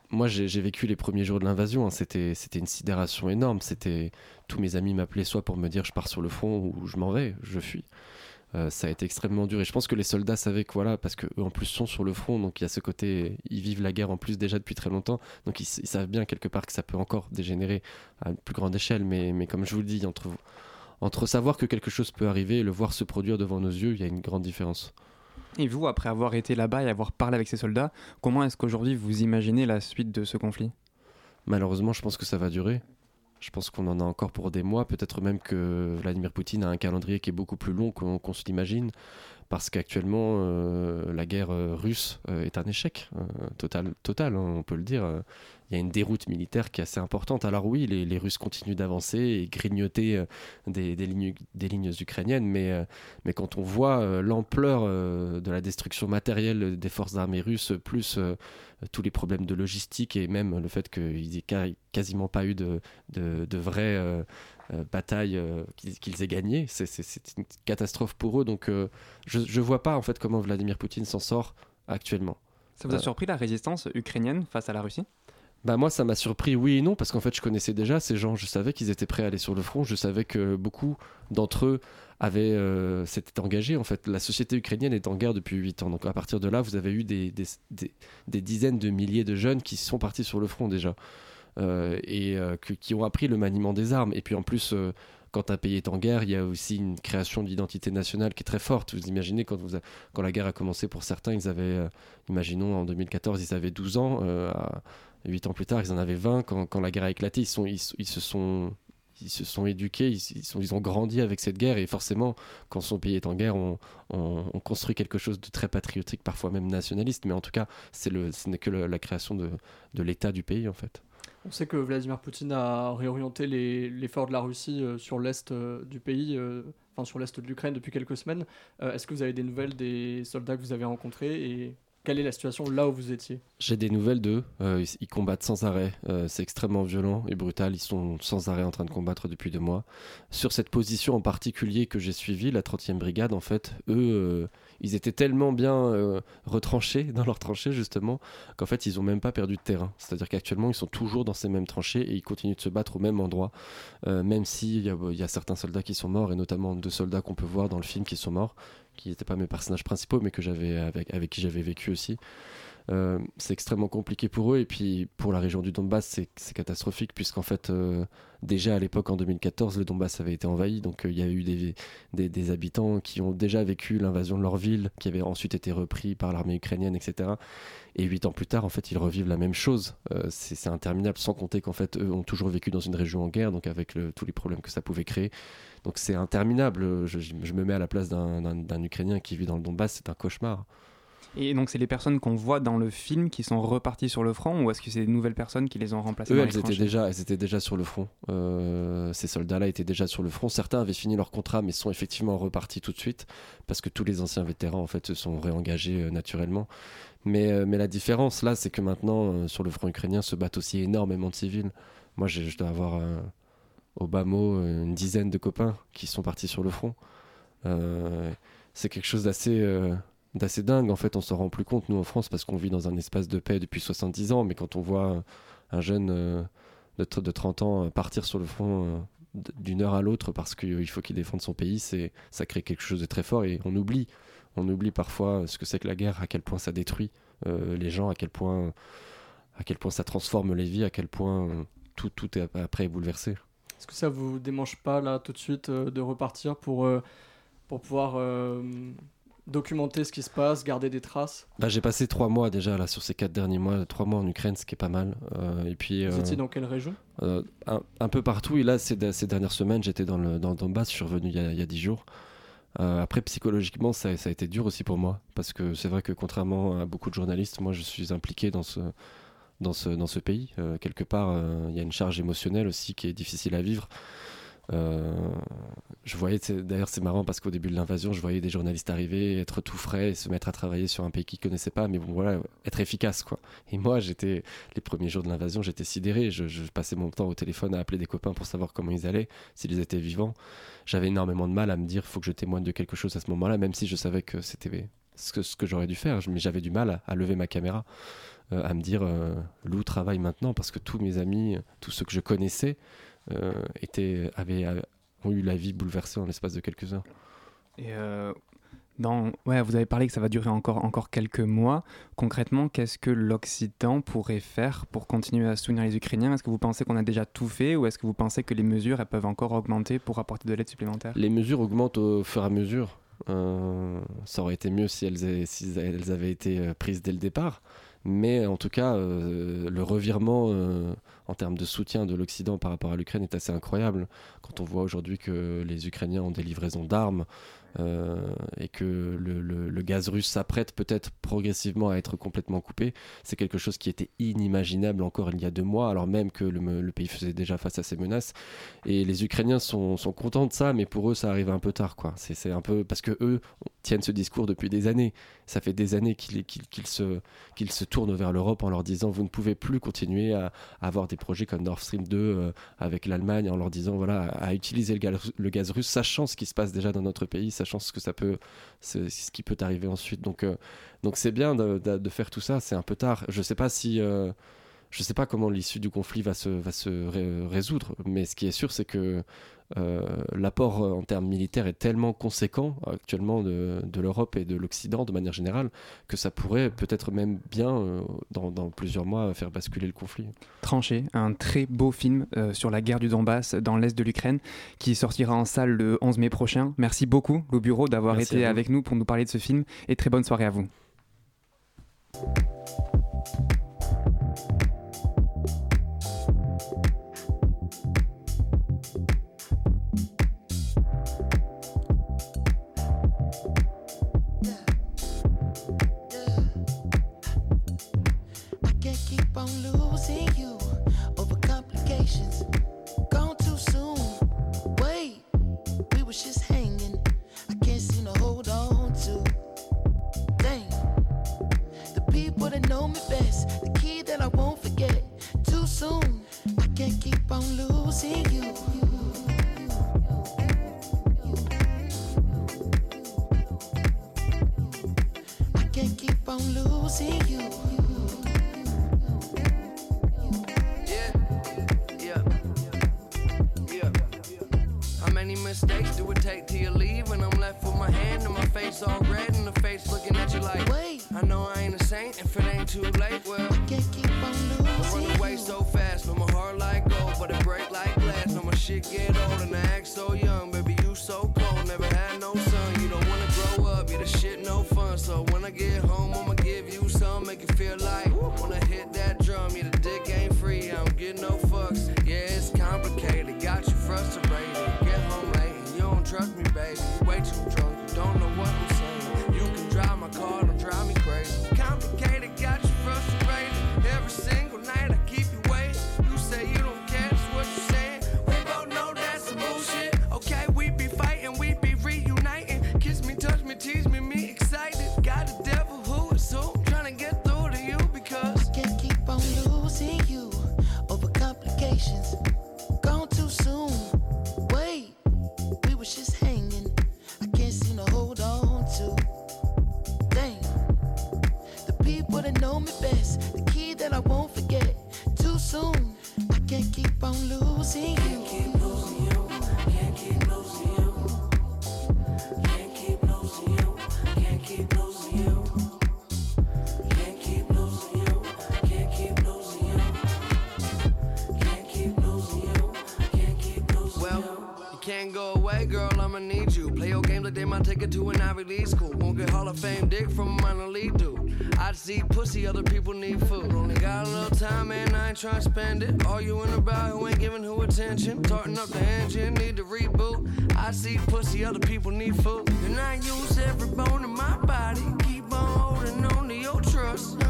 Moi, j'ai vécu les premiers jours de l'invasion. Hein. C'était une sidération énorme. C'était tous mes amis m'appelaient soit pour me dire je pars sur le front ou je m'en vais, je fuis. Euh, ça a été extrêmement dur et je pense que les soldats savaient que voilà parce qu'eux en plus sont sur le front donc il y a ce côté ils vivent la guerre en plus déjà depuis très longtemps donc ils, savent bien quelque part que ça peut encore dégénérer à une plus grande échelle mais comme je vous le dis entre vous entre savoir que quelque chose peut arriver et le voir se produire devant nos yeux, il y a une grande différence. Et vous, après avoir été là-bas et avoir parlé avec ces soldats, comment est-ce qu'aujourd'hui vous imaginez la suite de ce conflit? Malheureusement, je pense que ça va durer. Je pense qu'on en a encore pour des mois, peut-être même que Vladimir Poutine a un calendrier qui est beaucoup plus long qu'on se l'imagine, parce qu'actuellement, euh, la guerre euh, russe euh, est un échec total, hein, on peut le dire il y a une déroute militaire qui est assez importante. Alors oui, les, Russes continuent d'avancer et grignoter des, lignes, ukrainiennes, mais, quand on voit l'ampleur de la destruction matérielle des forces armées russes, plus tous les problèmes de logistique et même le fait qu'il n'y ait quasiment pas eu de, de, batailles qu'ils aient gagnées, c'est une catastrophe pour eux. Donc je ne vois pas en fait comment Vladimir Poutine s'en sort actuellement. Ça vous a surpris la résistance ukrainienne face à la Russie? Bah moi ça m'a surpris oui et non parce qu'en fait je connaissais déjà ces gens, je savais qu'ils étaient prêts à aller sur le front, je savais que beaucoup d'entre eux avaient euh, s'étaient engagés. En fait. La société ukrainienne est en guerre depuis 8 ans. Donc à partir de là vous avez eu des, des, des, dizaines de milliers de jeunes qui sont partis sur le front déjà. euh, et euh, qui ont appris le maniement des armes et puis en plus quand un pays est en guerre, il y a aussi une création d'identité nationale qui est très forte. Vous imaginez quand, la guerre a commencé pour certains, ils avaient, imaginons en 2014, ils avaient 12 ans. À, Huit ans plus tard, ils en avaient 20. Quand, la guerre a éclaté, ils, se sont éduqués, ils, ont grandi avec cette guerre et forcément, quand son pays est en guerre, on, construit quelque chose de très patriotique, parfois même nationaliste, mais en tout cas, ce n'est que la création de l'État du pays en fait. On sait que Vladimir Poutine a réorienté l'effort de la Russie euh, sur l'est euh, du pays, euh, enfin sur l'est de l'Ukraine depuis quelques semaines. Est-ce que vous avez des nouvelles des soldats que vous avez rencontrés et quelle est la situation là où vous étiez? J'ai des nouvelles d'eux. Euh, ils, combattent sans arrêt. Euh, c'est extrêmement violent et brutal. Ils sont sans arrêt en train de combattre depuis deux mois. Sur cette position en particulier que j'ai suivie, la 30e brigade, en fait, eux, euh, ils étaient tellement bien retranchés dans leurs tranchées, justement, qu'en fait, ils n'ont même pas perdu de terrain. C'est-à-dire qu'actuellement, ils sont toujours dans ces mêmes tranchées et ils continuent de se battre au même endroit, même s'il y, y, a certains soldats qui sont morts, et notamment deux soldats qu'on peut voir dans le film qui sont morts qui n'étaient pas mes personnages principaux, mais que j'avais avec, qui j'avais vécu aussi. Euh, c'est extrêmement compliqué pour eux. Et puis pour la région du Donbass c'est catastrophique puisqu'en fait euh, déjà à l'époque en 2014 le Donbass avait été envahi. Donc euh, il y a eu des, habitants qui ont déjà vécu l'invasion de leur ville qui avait ensuite été repris par l'armée ukrainienne etc et huit ans plus tard en fait ils revivent la même chose. C'est interminable sans compter qu'en fait eux ont toujours vécu dans une région en guerre donc avec tous les problèmes que ça pouvait créer donc c'est interminable. Je, me mets à la place d'un Ukrainien qui vit dans le Donbass, c'est un cauchemar. Et donc, c'est les personnes qu'on voit dans le film qui sont reparties sur le front ou est-ce que c'est des nouvelles personnes qui les ont remplacées Eux, dans elles les étaient, déjà, elles étaient déjà sur le front. Euh, ces soldats-là étaient déjà sur le front. Certains avaient fini leur contrat, mais sont effectivement repartis tout de suite parce que tous les anciens vétérans en fait se sont réengagés euh, naturellement. Mais, euh, mais la différence là, c'est que maintenant, sur le front ukrainien, se battent aussi énormément de civils. Moi, je dois avoir au bas mot euh, une dizaine de copains qui sont partis sur le front. Euh, c'est quelque chose d'assez euh, d'assez dingue. En fait, on s'en rend plus compte, nous, en France, parce qu'on vit dans un espace de paix depuis 70 ans. Mais quand on voit un jeune de, de 30 ans partir sur le front d'une heure à l'autre parce qu'il faut qu'il défende son pays, c'est ça crée quelque chose de très fort et on oublie. On oublie parfois ce que c'est que la guerre, à quel point ça détruit les gens, à quel point, à quel point ça transforme les vies, à quel point tout, tout est ap- après bouleversé. Est-ce que ça vous démange pas là tout de suite euh, de repartir pour, euh, pour pouvoir euh, documenter ce qui se passe, garder des traces? Bah, j'ai passé trois mois déjà là sur ces quatre derniers mois, trois mois en Ukraine, ce qui est pas mal. Et puis Vous étiez dans quelle région? un, un peu partout. Et là, ces, ces dernières semaines, j'étais dans le, dans le Donbass, je suis revenu il y a, il y a 10 jours. Euh, après, psychologiquement, ça, ça a été dur aussi pour moi. Parce que c'est vrai que contrairement à beaucoup de journalistes, moi, je suis impliqué dans ce, dans ce, dans ce pays. Euh, quelque part, euh, il y a une charge émotionnelle aussi qui est difficile à vivre. Euh, je voyais, d'ailleurs, c'est marrant parce qu'au début de l'invasion, je voyais des journalistes arriver, être tout frais et se mettre à travailler sur un pays qu'ils connaissaient pas, mais voilà, être efficace, quoi. Et moi, j'étais, les premiers jours de l'invasion, j'étais sidéré. Je, passais mon temps au téléphone à appeler des copains pour savoir comment ils allaient, s'ils étaient vivants. J'avais énormément de mal à me dire, faut que je témoigne de quelque chose à ce moment-là, même si je savais que c'était ce que, que j'aurais dû faire. Mais j'avais du mal à lever ma caméra, euh, à me dire, euh, Lou travaille maintenant parce que tous mes amis, tous ceux que je connaissais, euh, étaient, avaient, ont eu la vie bouleversée en l'espace de quelques heures. Et dans, ouais, vous avez parlé que ça va durer encore, encore quelques mois. Concrètement, qu'est-ce que l'Occident pourrait faire pour continuer à soutenir les Ukrainiens? Est-ce que vous pensez qu'on a déjà tout fait ou est-ce que vous pensez que les mesures elles peuvent encore augmenter pour apporter de l'aide supplémentaire? Les mesures augmentent au fur et à mesure. Euh, ça aurait été mieux si elles, avaient, si elles avaient été prises dès le départ. Mais en tout cas, euh, le revirement euh, en termes de soutien de l'Occident par rapport à l'Ukraine est assez incroyable. Quand on voit aujourd'hui que les Ukrainiens ont des livraisons d'armes euh, et que le, gaz russe s'apprête peut-être progressivement à être complètement coupé, c'est quelque chose qui était inimaginable encore il y a deux mois, alors même que le, pays faisait déjà face à ces menaces. Et les Ukrainiens sont, contents de ça, mais pour eux, ça arrive un peu tard, quoi. C'est un peu parce que eux tiennent ce discours depuis des années. Ça fait des années qu'ils se, qu'ils se tournent vers l'Europe en leur disant vous ne pouvez plus continuer à, avoir des projets comme Nord Stream 2 euh, avec l'Allemagne, en leur disant voilà à utiliser le gaz russe, sachant ce qui se passe déjà dans notre pays, sachant ce que ça peut, ce, ce qui peut arriver ensuite. Donc euh, donc c'est bien de, de- faire tout ça. C'est un peu tard. Je sais pas si je sais pas comment l'issue du conflit va se, va se ré- résoudre, mais ce qui est sûr, c'est que euh, l'apport euh, en termes militaires est tellement conséquent actuellement de, de l'Europe et de l'Occident de manière générale que ça pourrait peut-être même bien, euh, dans, dans plusieurs mois, faire basculer le conflit. Tranché, un très beau film euh, sur la guerre du Donbass dans l'est de l'Ukraine qui sortira en salle le 11 mai prochain. Merci beaucoup, le bureau, d'avoir été avec nous pour nous parler de ce film et très bonne soirée à vous. Soon, I can't keep on losing you. I can't keep on losing you. Yeah, yeah, yeah. How many mistakes do it take till you leave? And I'm left with my hand and my face all red, and the face looking at you like, Wait, I know I ain't a saint if it ain't too late. Well, take it to an Ivy League school. Won't get Hall of Fame dick from a minor league dude. I see pussy, other people need food. Only got a little time, and I ain't trying to spend it. All you Arguing about who ain't giving who attention. Tarting up the engine, need to reboot. I see pussy, other people need food. And I use every bone in my body. Keep on holding on to your trust.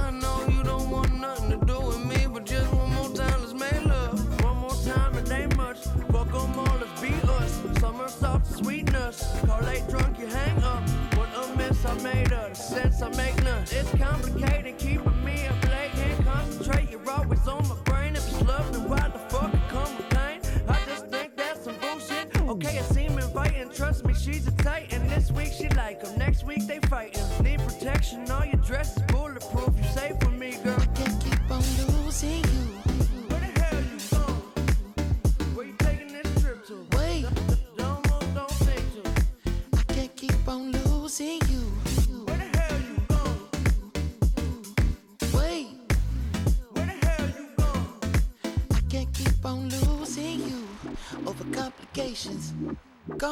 Sweetness. Call late drunk, you hang up. What a mess I made of. The sense I make none. It's complicated,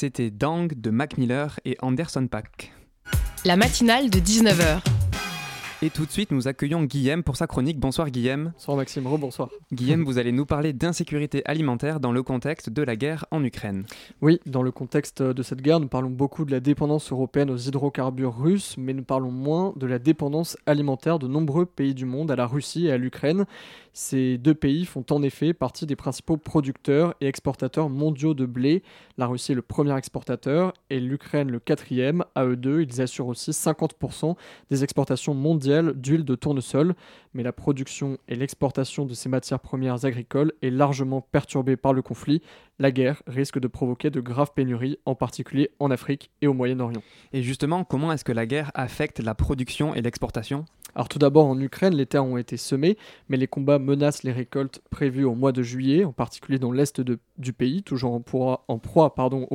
C'était Dang de Mac Miller et Anderson Pack. La matinale de 19h. Et tout de suite, nous accueillons Guillaume pour sa chronique. Bonsoir Guillaume. Bonsoir Maxime, rebonsoir. Guillaume, vous allez nous parler d'insécurité alimentaire dans le contexte de la guerre en Ukraine. Oui, dans le contexte de cette guerre, nous parlons beaucoup de la dépendance européenne aux hydrocarbures russes, mais nous parlons moins de la dépendance alimentaire de nombreux pays du monde à la Russie et à l'Ukraine. Ces deux pays font en effet partie des principaux producteurs et exportateurs mondiaux de blé. La Russie est le premier exportateur et l'Ukraine le quatrième. À eux deux, ils assurent aussi 50% des exportations mondiales d'huile de tournesol. Mais la production et l'exportation de ces matières premières agricoles est largement perturbée par le conflit. La guerre risque de provoquer de graves pénuries, en particulier en Afrique et au Moyen-Orient. Et justement, comment est-ce que la guerre affecte la production et l'exportation? Alors tout d'abord en Ukraine, les terres ont été semées, mais les combats menacent les récoltes prévues au mois de juillet, en particulier dans l'est du pays, toujours en proie, en proie pardon.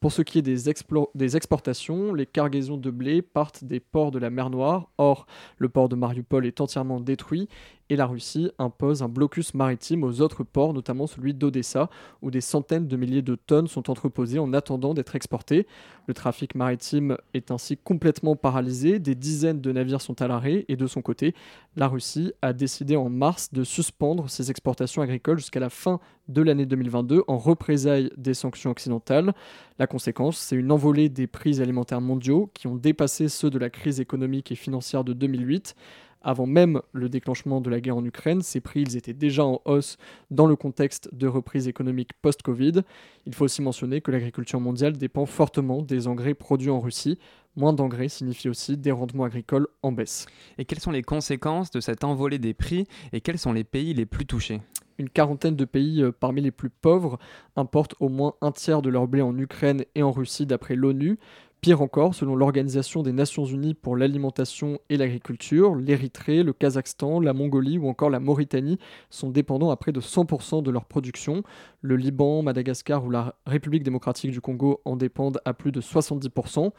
Pour ce qui est des exportations, les cargaisons de blé partent des ports de la mer Noire. Or, le port de Mariupol est entièrement détruit et la Russie impose un blocus maritime aux autres ports, notamment celui d'Odessa, où des centaines de milliers de tonnes sont entreposées en attendant d'être exportées. Le trafic maritime est ainsi complètement paralysé, des dizaines de navires sont à l'arrêt et de son côté, la Russie a décidé en mars de suspendre ses exportations agricoles jusqu'à la fin de l'année 2022 en représailles des sanctions occidentales. La conséquence, c'est une envolée des prix alimentaires mondiaux qui ont dépassé ceux de la crise économique et financière de 2008. Avant même le déclenchement de la guerre en Ukraine, ces prix ils étaient déjà en hausse dans le contexte de reprise économique post-Covid. Il faut aussi mentionner que l'agriculture mondiale dépend fortement des engrais produits en Russie. Moins d'engrais signifie aussi des rendements agricoles en baisse. Et quelles sont les conséquences de cette envolée des prix et quels sont les pays les plus touchés? Une quarantaine de pays euh, parmi les plus pauvres importent au moins un tiers de leur blé en Ukraine et en Russie d'après l'ONU. Pire encore, selon l'Organisation des Nations Unies pour l'alimentation et l'agriculture, l'Érythrée, le Kazakhstan, la Mongolie ou encore la Mauritanie sont dépendants à près de 100% de leur production. Le Liban, Madagascar ou la République démocratique du Congo en dépendent à plus de 70%.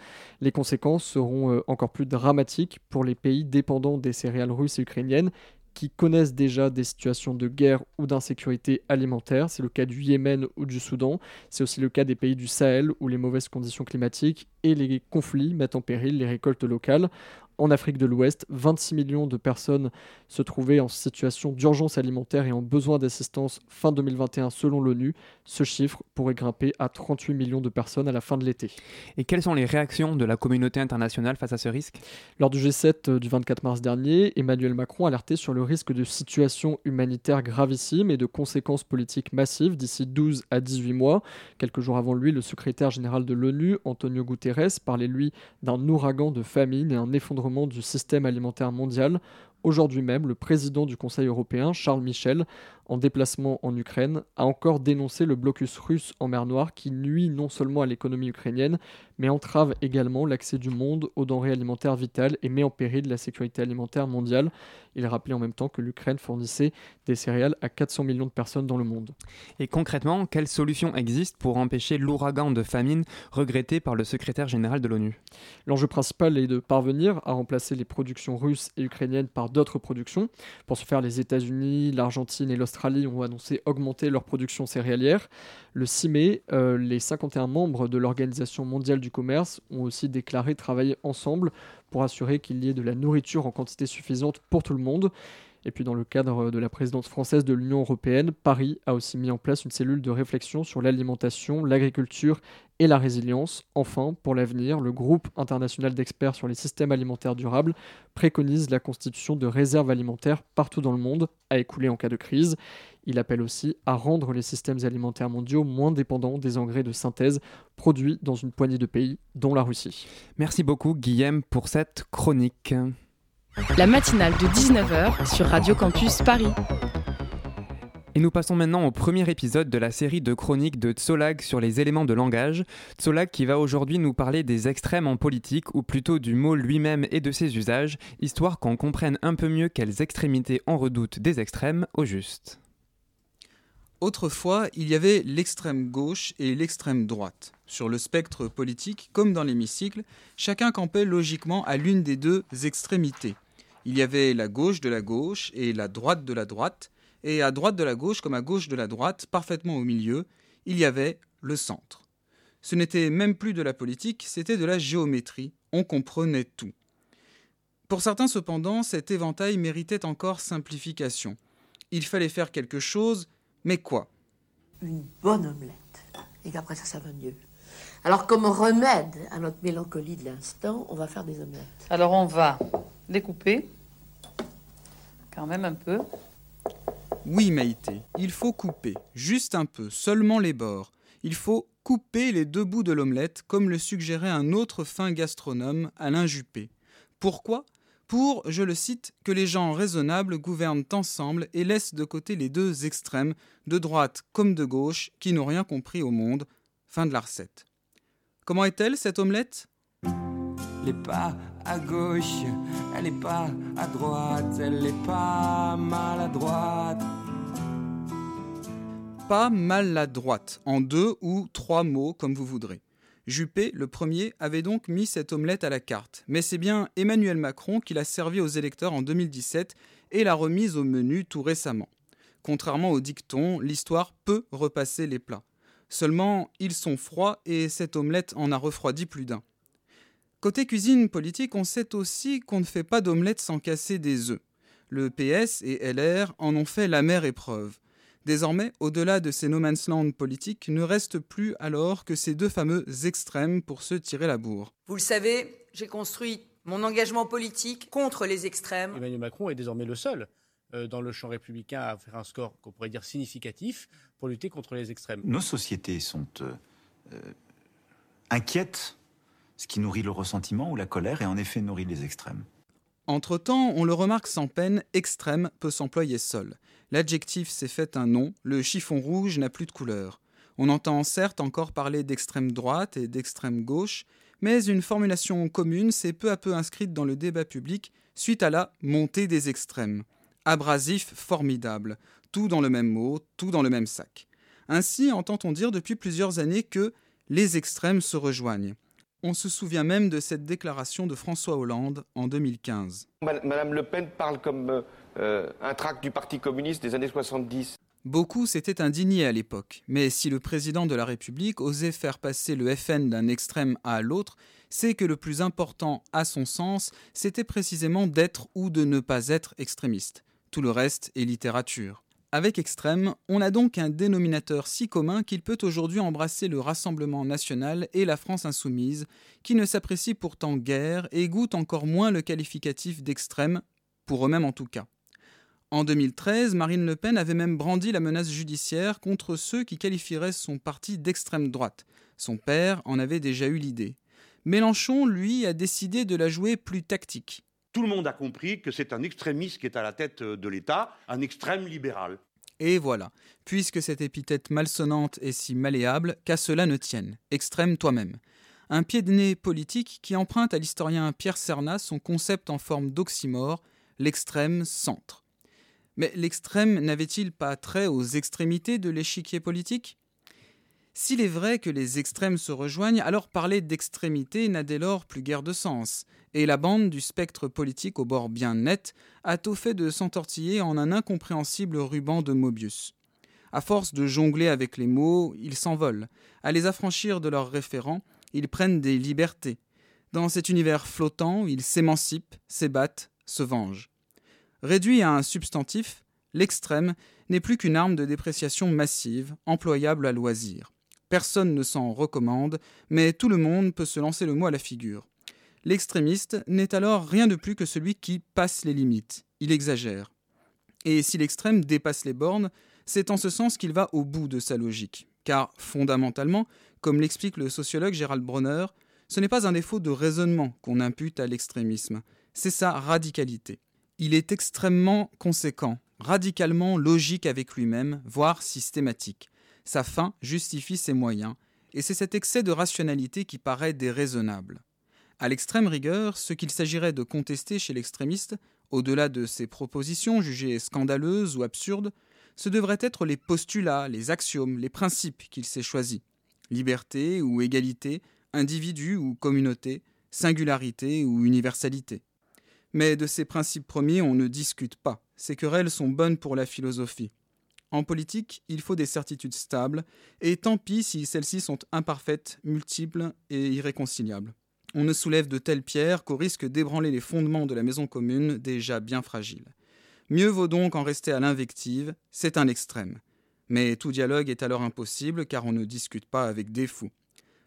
Les conséquences seront euh, encore plus dramatiques pour les pays dépendants des céréales russes et ukrainiennes qui connaissent déjà des situations de guerre ou d'insécurité alimentaire. C'est le cas du Yémen ou du Soudan. C'est aussi le cas des pays du Sahel où les mauvaises conditions climatiques et les conflits mettent en péril les récoltes locales. En Afrique de l'Ouest, 26 millions de personnes se trouvaient en situation d'urgence alimentaire et ont besoin d'assistance fin 2021 selon l'ONU. Ce chiffre pourrait grimper à 38 millions de personnes à la fin de l'été. Et quelles sont les réactions de la communauté internationale face à ce risque? Lors du G7 euh, du 24 mars dernier, Emmanuel Macron alertait sur le risque de situation humanitaire gravissime et de conséquences politiques massives d'ici 12 à 18 mois. Quelques jours avant lui, le secrétaire général de l'ONU, Antonio Guterres, parlait lui d'un ouragan de famine et un effondrement du système alimentaire mondial. Aujourd'hui même, le président du Conseil européen, Charles Michel, en déplacement en Ukraine, a encore dénoncé le blocus russe en mer Noire qui nuit non seulement à l'économie ukrainienne, mais entrave également l'accès du monde aux denrées alimentaires vitales et met en péril la sécurité alimentaire mondiale. Il rappelait en même temps que l'Ukraine fournissait des céréales à 400 millions de personnes dans le monde. Et concrètement, quelles solutions existent pour empêcher l'ouragan de famine regretté par le secrétaire général de l'ONU? L'enjeu principal est de parvenir à remplacer les productions russes et ukrainiennes par d'autres productions. Pour ce faire, les États-Unis, l'Argentine et l'Australie ont annoncé augmenter leur production céréalière. Le 6 mai, euh, les 51 membres de l'Organisation mondiale du commerce ont aussi déclaré travailler ensemble pour assurer qu'il y ait de la nourriture en quantité suffisante pour tout le monde. Et puis dans le cadre de la présidence française de l'Union européenne, Paris a aussi mis en place une cellule de réflexion sur l'alimentation, l'agriculture et la résilience. Enfin, pour l'avenir, le groupe international d'experts sur les systèmes alimentaires durables préconise la constitution de réserves alimentaires partout dans le monde à écouler en cas de crise. Il appelle aussi à rendre les systèmes alimentaires mondiaux moins dépendants des engrais de synthèse produits dans une poignée de pays, dont la Russie. Merci beaucoup Guillaume pour cette chronique. La matinale de 19h sur Radio Campus Paris. Et nous passons maintenant au premier épisode de la série de chroniques de Tsolag sur les éléments de langage. Tsolag qui va aujourd'hui nous parler des extrêmes en politique, ou plutôt du mot lui-même et de ses usages, histoire qu'on comprenne un peu mieux quelles extrémités on redoute des extrêmes au juste. Autrefois, il y avait l'extrême gauche et l'extrême droite. Sur le spectre politique, comme dans l'hémicycle, chacun campait logiquement à l'une des deux extrémités. Il y avait la gauche de la gauche et la droite de la droite, et à droite de la gauche comme à gauche de la droite, parfaitement au milieu, il y avait le centre. Ce n'était même plus de la politique, c'était de la géométrie, on comprenait tout. Pour certains cependant, cet éventail méritait encore simplification. Il fallait faire quelque chose, mais quoi? Une bonne omelette. Et qu'après ça, ça va mieux. Alors, comme remède à notre mélancolie de l'instant, on va faire des omelettes. Alors, on va les couper quand même un peu. Oui, Maïté, il faut couper, juste un peu, seulement les bords. Il faut couper les deux bouts de l'omelette, comme le suggérait un autre fin gastronome, Alain Juppé. Pourquoi? Pour, je le cite, que les gens raisonnables gouvernent ensemble et laissent de côté les deux extrêmes, de droite comme de gauche, qui n'ont rien compris au monde. Fin de la recette. Comment est-elle, cette omelette? Elle n'est pas à gauche, elle n'est pas à droite, elle n'est pas maladroite. Pas maladroite, en deux ou trois mots comme vous voudrez. Juppé, le premier, avait donc mis cette omelette à la carte, mais c'est bien Emmanuel Macron qui l'a servi aux électeurs en 2017 et l'a remise au menu tout récemment. Contrairement au dicton, l'histoire peut repasser les plats. Seulement, ils sont froids et cette omelette en a refroidi plus d'un. Côté cuisine politique, on sait aussi qu'on ne fait pas d'omelette sans casser des œufs. Le PS et LR en ont fait l'amère épreuve. Désormais, au-delà de ces no man's land politiques, ne reste plus alors que ces deux fameux extrêmes pour se tirer la bourre. Vous le savez, j'ai construit mon engagement politique contre les extrêmes. Emmanuel Macron est désormais le seul euh, dans le champ républicain à faire un score qu'on pourrait dire significatif pour lutter contre les extrêmes. Nos sociétés sont euh, euh, inquiètes, ce qui nourrit le ressentiment ou la colère et en effet nourrit les extrêmes. Entre-temps, on le remarque sans peine, extrême peut s'employer seul. L'adjectif s'est fait un nom, le chiffon rouge n'a plus de couleur. On entend certes encore parler d'extrême droite et d'extrême gauche, mais une formulation commune s'est peu à peu inscrite dans le débat public suite à la montée des extrêmes. Abrasif formidable, tout dans le même mot, tout dans le même sac. Ainsi entend-on dire depuis plusieurs années que les extrêmes se rejoignent. On se souvient même de cette déclaration de François Hollande en 2015. Madame Le Pen parle comme, euh, euh, un tract du Parti communiste des années 70. Beaucoup s'étaient indignés à l'époque, mais si le président de la République osait faire passer le FN d'un extrême à l'autre, c'est que le plus important, à son sens, c'était précisément d'être ou de ne pas être extrémiste. Tout le reste est littérature. Avec extrême, on a donc un dénominateur si commun qu'il peut aujourd'hui embrasser le Rassemblement national et la France insoumise, qui ne s'apprécient pourtant guère et goûtent encore moins le qualificatif d'extrême, pour eux-mêmes en tout cas. En 2013, Marine Le Pen avait même brandi la menace judiciaire contre ceux qui qualifieraient son parti d'extrême droite. Son père en avait déjà eu l'idée. Mélenchon, lui, a décidé de la jouer plus tactique. Tout le monde a compris que c'est un extrémiste qui est à la tête de l'État, un extrême libéral. Et voilà, puisque cette épithète malsonnante est si malléable, qu'à cela ne tienne. Extrême toi-même. Un pied de nez politique qui emprunte à l'historien Pierre Serna son concept en forme d'oxymore, l'extrême centre. Mais l'extrême n'avait-il pas trait aux extrémités de l'échiquier politique? S'il est vrai que les extrêmes se rejoignent, alors parler d'extrémité n'a dès lors plus guère de sens, et la bande du spectre politique au bord bien net a tôt fait de s'entortiller en un incompréhensible ruban de Mobius. À force de jongler avec les mots, ils s'envolent. À les affranchir de leurs référents, ils prennent des libertés. Dans cet univers flottant, ils s'émancipent, s'ébattent, se vengent. Réduit à un substantif, l'extrême n'est plus qu'une arme de dépréciation massive, employable à loisir. Personne ne s'en recommande, mais tout le monde peut se lancer le mot à la figure. L'extrémiste n'est alors rien de plus que celui qui passe les limites, il exagère. Et si l'extrême dépasse les bornes, c'est en ce sens qu'il va au bout de sa logique. Car, fondamentalement, comme l'explique le sociologue Gérald Bronner, ce n'est pas un défaut de raisonnement qu'on impute à l'extrémisme, c'est sa radicalité il est extrêmement conséquent, radicalement logique avec lui-même, voire systématique. Sa fin justifie ses moyens, et c'est cet excès de rationalité qui paraît déraisonnable. À l'extrême rigueur, ce qu'il s'agirait de contester chez l'extrémiste, au-delà de ses propositions jugées scandaleuses ou absurdes, ce devraient être les postulats, les axiomes, les principes qu'il s'est choisis. Liberté ou égalité, individu ou communauté, singularité ou universalité. Mais de ces principes premiers, on ne discute pas. Ces querelles sont bonnes pour la philosophie. En politique, il faut des certitudes stables, et tant pis si celles-ci sont imparfaites, multiples et irréconciliables. On ne soulève de telles pierres qu'au risque d'ébranler les fondements de la maison commune déjà bien fragile. Mieux vaut donc en rester à l'invective, c'est un extrême. Mais tout dialogue est alors impossible car on ne discute pas avec des fous.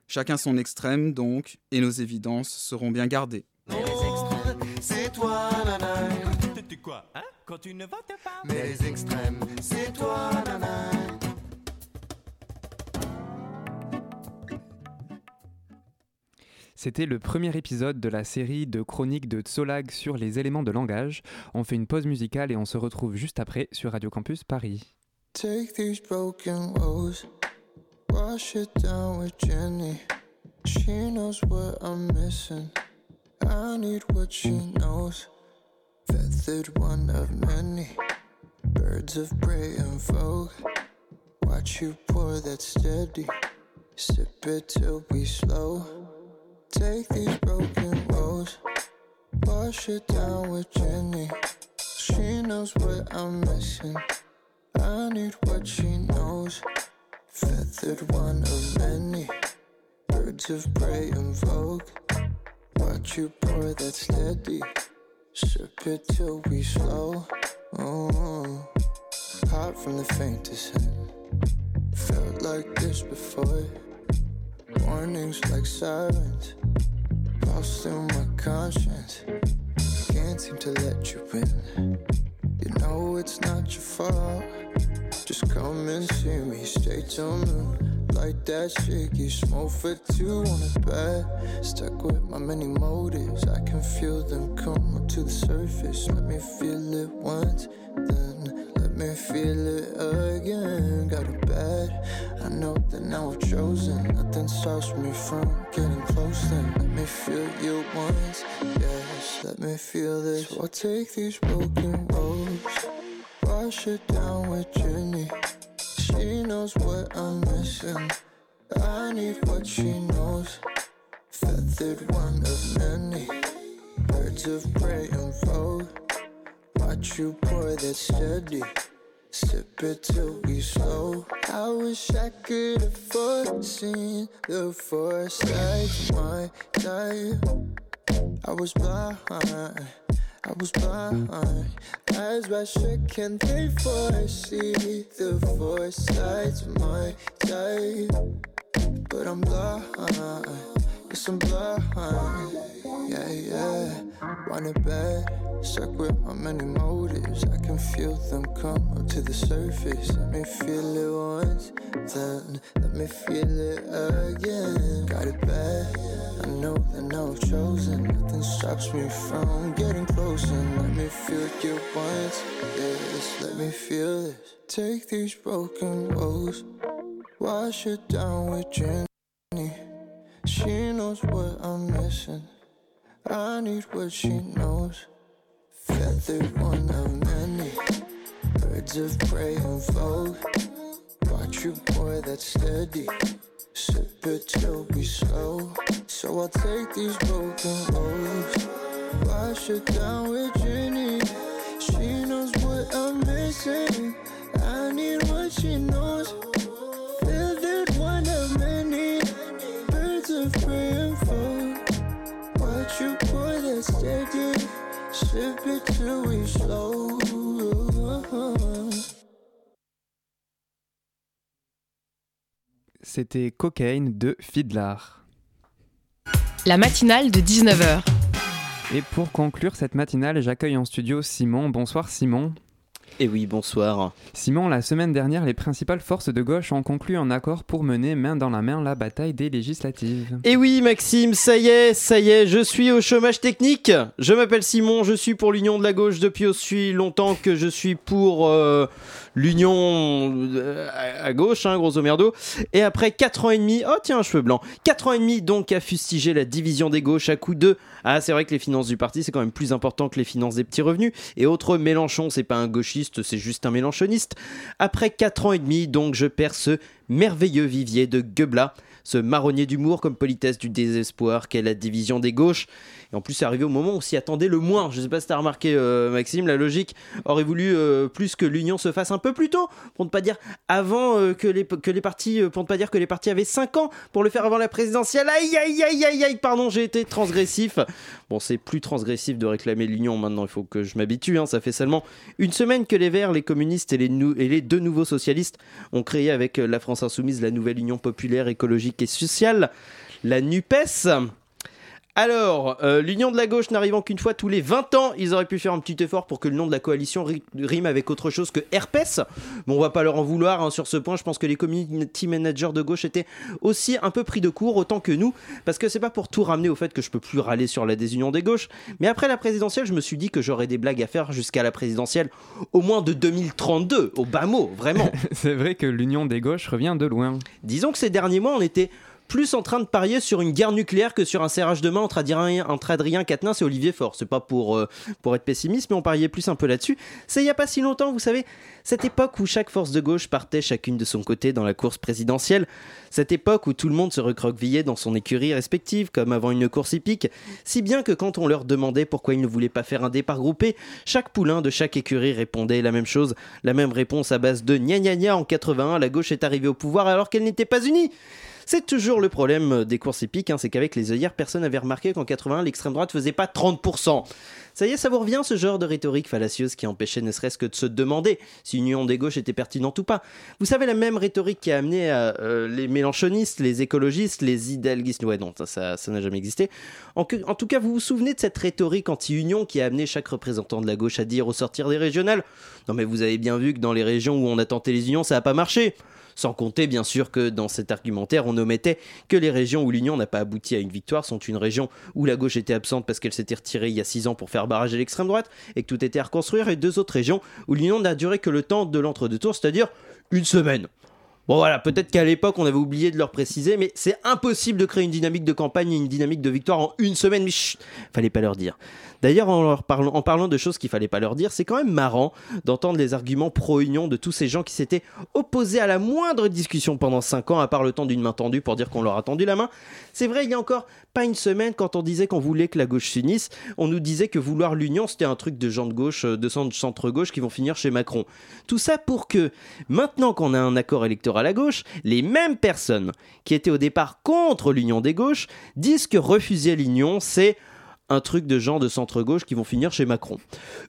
Chacun son extrême donc, et nos évidences seront bien gardées c'est toi. Quand tu ne votes pas. Mais les extrêmes, c'est toi, nana. C'était le premier épisode de la série de chroniques de Tsolag sur les éléments de langage. On fait une pause musicale et on se retrouve juste après sur Radio Campus Paris. Take these broken roads, wash it down with Jenny. She knows what I'm missing. I need what she knows. Feathered one of many birds of prey vogue. Watch you pour that steady. Sip it till we slow. Take these broken roads. Wash it down with Jenny. She knows what I'm missing. I need what she knows. Feathered one of many birds of prey in vogue. Watch you pour that steady. Sip it till we slow. Oh, hot from the faintest hint. Felt like this before. Warnings like sirens. Lost in my conscience. Can't seem to let you in. You know it's not your fault. Just come and see me. Stay till noon like that shit, you smoke for two on the bed. Stuck with my many motives, I can feel them come to the surface. Let me feel it once, then let me feel it again. Got a bed, I know that now I've chosen. Nothing stops me from getting close. Then let me feel you once, yes. Let me feel this. So I'll take these broken roads, wash it down with Jenny. She knows what I'm missing. I need what she knows. Feathered one of many birds of prey in vogue. Watch you pour that steady. Sip it till we slow. I wish I could have foreseen the foresight, my type. I was blind, I was blind. Eyes wide shut, can they foresee the foresight's my type? But I'm blind, yes I'm blind. Yeah, yeah. It bad, stuck with my many motives. I can feel them come up to the surface. Let me feel it once, then let me feel it again. Got it bad, I know that now I've chosen. Nothing stops me from getting closer. Let me feel you once, yes, let me feel this. Take these broken woes, wash it down with Jenny. She knows what I'm missing. I need what she knows. Feathered one of many. Birds of prey in vogue. Watch you boy, that's steady. Sip it till we slow. So I'll take these broken roads. Wash it down with Jenny. She knows what I'm missing. I need what she knows. That steady. Sip it till we slow. C'était Cocaine de Fiddlar. La matinale de 19h. Et pour conclure cette matinale, j'accueille en studio Simon. Bonsoir Simon. Et oui, bonsoir. Simon, la semaine dernière, les principales forces de gauche ont conclu un accord pour mener main dans la main la bataille des législatives. Et oui, Maxime, ça y est, ça y est, je suis au chômage technique. Je m'appelle Simon, je suis pour l'Union de la gauche depuis aussi longtemps que je suis pour euh, l'Union euh, à gauche, hein, grosso merdo. Et après 4 ans et demi, oh tiens, un cheveu blanc, 4 ans et demi donc à fustiger la division des gauches à coup de ah, c'est vrai que les finances du parti, c'est quand même plus important que les finances des petits revenus. Et autre Mélenchon, c'est pas un gauchiste, c'est juste un mélenchoniste. Après 4 ans et demi, donc, je perds ce merveilleux vivier de Goebla, ce marronnier d'humour comme politesse du désespoir qu'est la division des gauches. Et en plus, c'est arrivé au moment où on s'y attendait le moins. Je sais pas si t'as remarqué, euh, Maxime, la logique aurait voulu euh, plus que l'union se fasse un peu plus tôt, pour ne pas dire avant euh, que, les, que les partis, pour ne pas dire que les partis avaient 5 ans pour le faire avant la présidentielle. Aïe, aïe, aïe, aïe, aïe, pardon, j'ai été transgressif. Bon, c'est plus transgressif de réclamer l'union maintenant, il faut que je m'habitue. hein. Ça fait seulement une semaine que les Verts, les communistes et les, et les deux nouveaux socialistes ont créé avec la France Insoumise la nouvelle Union populaire, écologique et sociale, la NUPES. Alors, euh, l'union de la gauche n'arrivant qu'une fois tous les 20 ans, ils auraient pu faire un petit effort pour que le nom de la coalition ri- rime avec autre chose que herpès. Bon, on va pas leur en vouloir hein, sur ce point. Je pense que les community managers de gauche étaient aussi un peu pris de court, autant que nous, parce que c'est pas pour tout ramener au fait que je peux plus râler sur la désunion des gauches. Mais après la présidentielle, je me suis dit que j'aurais des blagues à faire jusqu'à la présidentielle, au moins de 2032, au bas mot, vraiment. C'est vrai que l'union des gauches revient de loin. Disons que ces derniers mois, on était plus en train de parier sur une guerre nucléaire que sur un serrage de main entre Adrien, entre Adrien et Olivier Faure. C'est pas pour, euh, pour être pessimiste, mais on pariait plus un peu là-dessus. C'est il y a pas si longtemps, vous savez, cette époque où chaque force de gauche partait chacune de son côté dans la course présidentielle, cette époque où tout le monde se recroquevillait dans son écurie respective, comme avant une course hippique, si bien que quand on leur demandait pourquoi ils ne voulaient pas faire un départ groupé, chaque poulain de chaque écurie répondait la même chose, la même réponse à base de gna gna gna en 81, la gauche est arrivée au pouvoir alors qu'elle n'était pas unie. C'est toujours le problème des courses épiques, hein, c'est qu'avec les œillères, personne n'avait remarqué qu'en 81, l'extrême droite faisait pas 30%. Ça y est, ça vous revient ce genre de rhétorique fallacieuse qui empêchait ne serait-ce que de se demander si une union des gauches était pertinente ou pas. Vous savez, la même rhétorique qui a amené euh, les mélanchonistes, les écologistes, les idéalistes, ouais non, ça, ça n'a jamais existé. En, en tout cas, vous vous souvenez de cette rhétorique anti-union qui a amené chaque représentant de la gauche à dire au sortir des régionales Non mais vous avez bien vu que dans les régions où on a tenté les unions, ça n'a pas marché. Sans compter, bien sûr, que dans cet argumentaire, on omettait que les régions où l'Union n'a pas abouti à une victoire sont une région où la gauche était absente parce qu'elle s'était retirée il y a six ans pour faire barrage l'extrême droite et que tout était à reconstruire, et deux autres régions où l'Union n'a duré que le temps de l'entre-deux tours, c'est-à-dire une semaine. Bon voilà, peut-être qu'à l'époque on avait oublié de leur préciser, mais c'est impossible de créer une dynamique de campagne et une dynamique de victoire en une semaine, mais chut, fallait pas leur dire. D'ailleurs, en, parlant, en parlant de choses qu'il fallait pas leur dire, c'est quand même marrant d'entendre les arguments pro-union de tous ces gens qui s'étaient opposés à la moindre discussion pendant 5 ans, à part le temps d'une main tendue pour dire qu'on leur a tendu la main. C'est vrai, il y a encore pas une semaine, quand on disait qu'on voulait que la gauche s'unisse, on nous disait que vouloir l'union, c'était un truc de gens de gauche, euh, de centre-gauche qui vont finir chez Macron. Tout ça pour que, maintenant qu'on a un accord électoral à gauche, les mêmes personnes qui étaient au départ contre l'union des gauches disent que refuser l'union, c'est un truc de gens de centre-gauche qui vont finir chez Macron.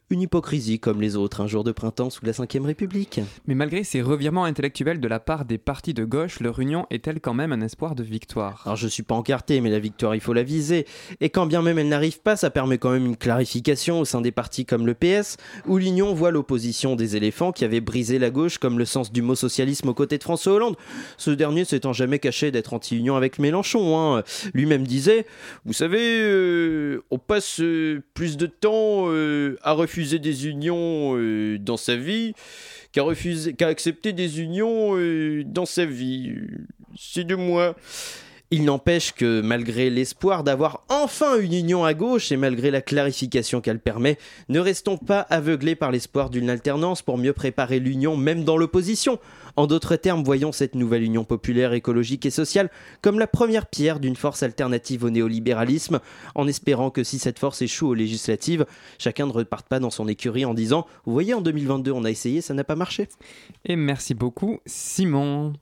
Une hypocrisie comme les autres, un jour de printemps sous la Ve République. Mais malgré ces revirements intellectuels de la part des partis de gauche, leur union est-elle quand même un espoir de victoire? Alors je suis pas encarté, mais la victoire il faut la viser. Et quand bien même elle n'arrive pas, ça permet quand même une clarification au sein des partis comme le PS, où l'union voit l'opposition des éléphants qui avaient brisé la gauche comme le sens du mot socialisme aux côtés de François Hollande. Ce dernier s'étant jamais caché d'être anti-union avec Mélenchon. Hein. Lui-même disait, vous savez, euh, on passe euh, plus de temps euh, à refuser des unions euh, dans sa vie qu'à refuser, qu'à accepter des unions dans sa vie. C'est de moi. Il n'empêche que malgré l'espoir d'avoir enfin une union à gauche et malgré la clarification qu'elle permet, ne restons pas aveuglés par l'espoir d'une alternance pour mieux préparer l'union même dans l'opposition. En d'autres termes, voyons cette nouvelle union populaire, écologique et sociale comme la première pierre d'une force alternative au néolibéralisme, en espérant que si cette force échoue aux législatives, chacun ne reparte pas dans son écurie en disant Vous voyez, en 2022, on a essayé, ça n'a pas marché. Et merci beaucoup, Simon.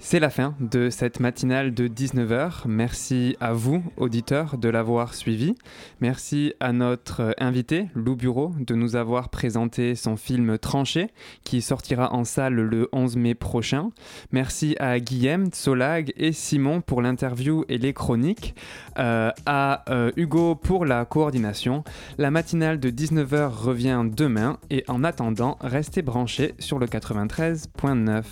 C'est la fin de cette matinale de 19h. Merci à vous, auditeurs, de l'avoir suivi. Merci à notre invité, Lou Bureau, de nous avoir présenté son film Tranché, qui sortira en salle le 11 mai prochain. Merci à Guillaume, Solag et Simon pour l'interview et les chroniques. Euh, à euh, Hugo pour la coordination. La matinale de 19h revient demain et en attendant, restez branchés sur le 93.9.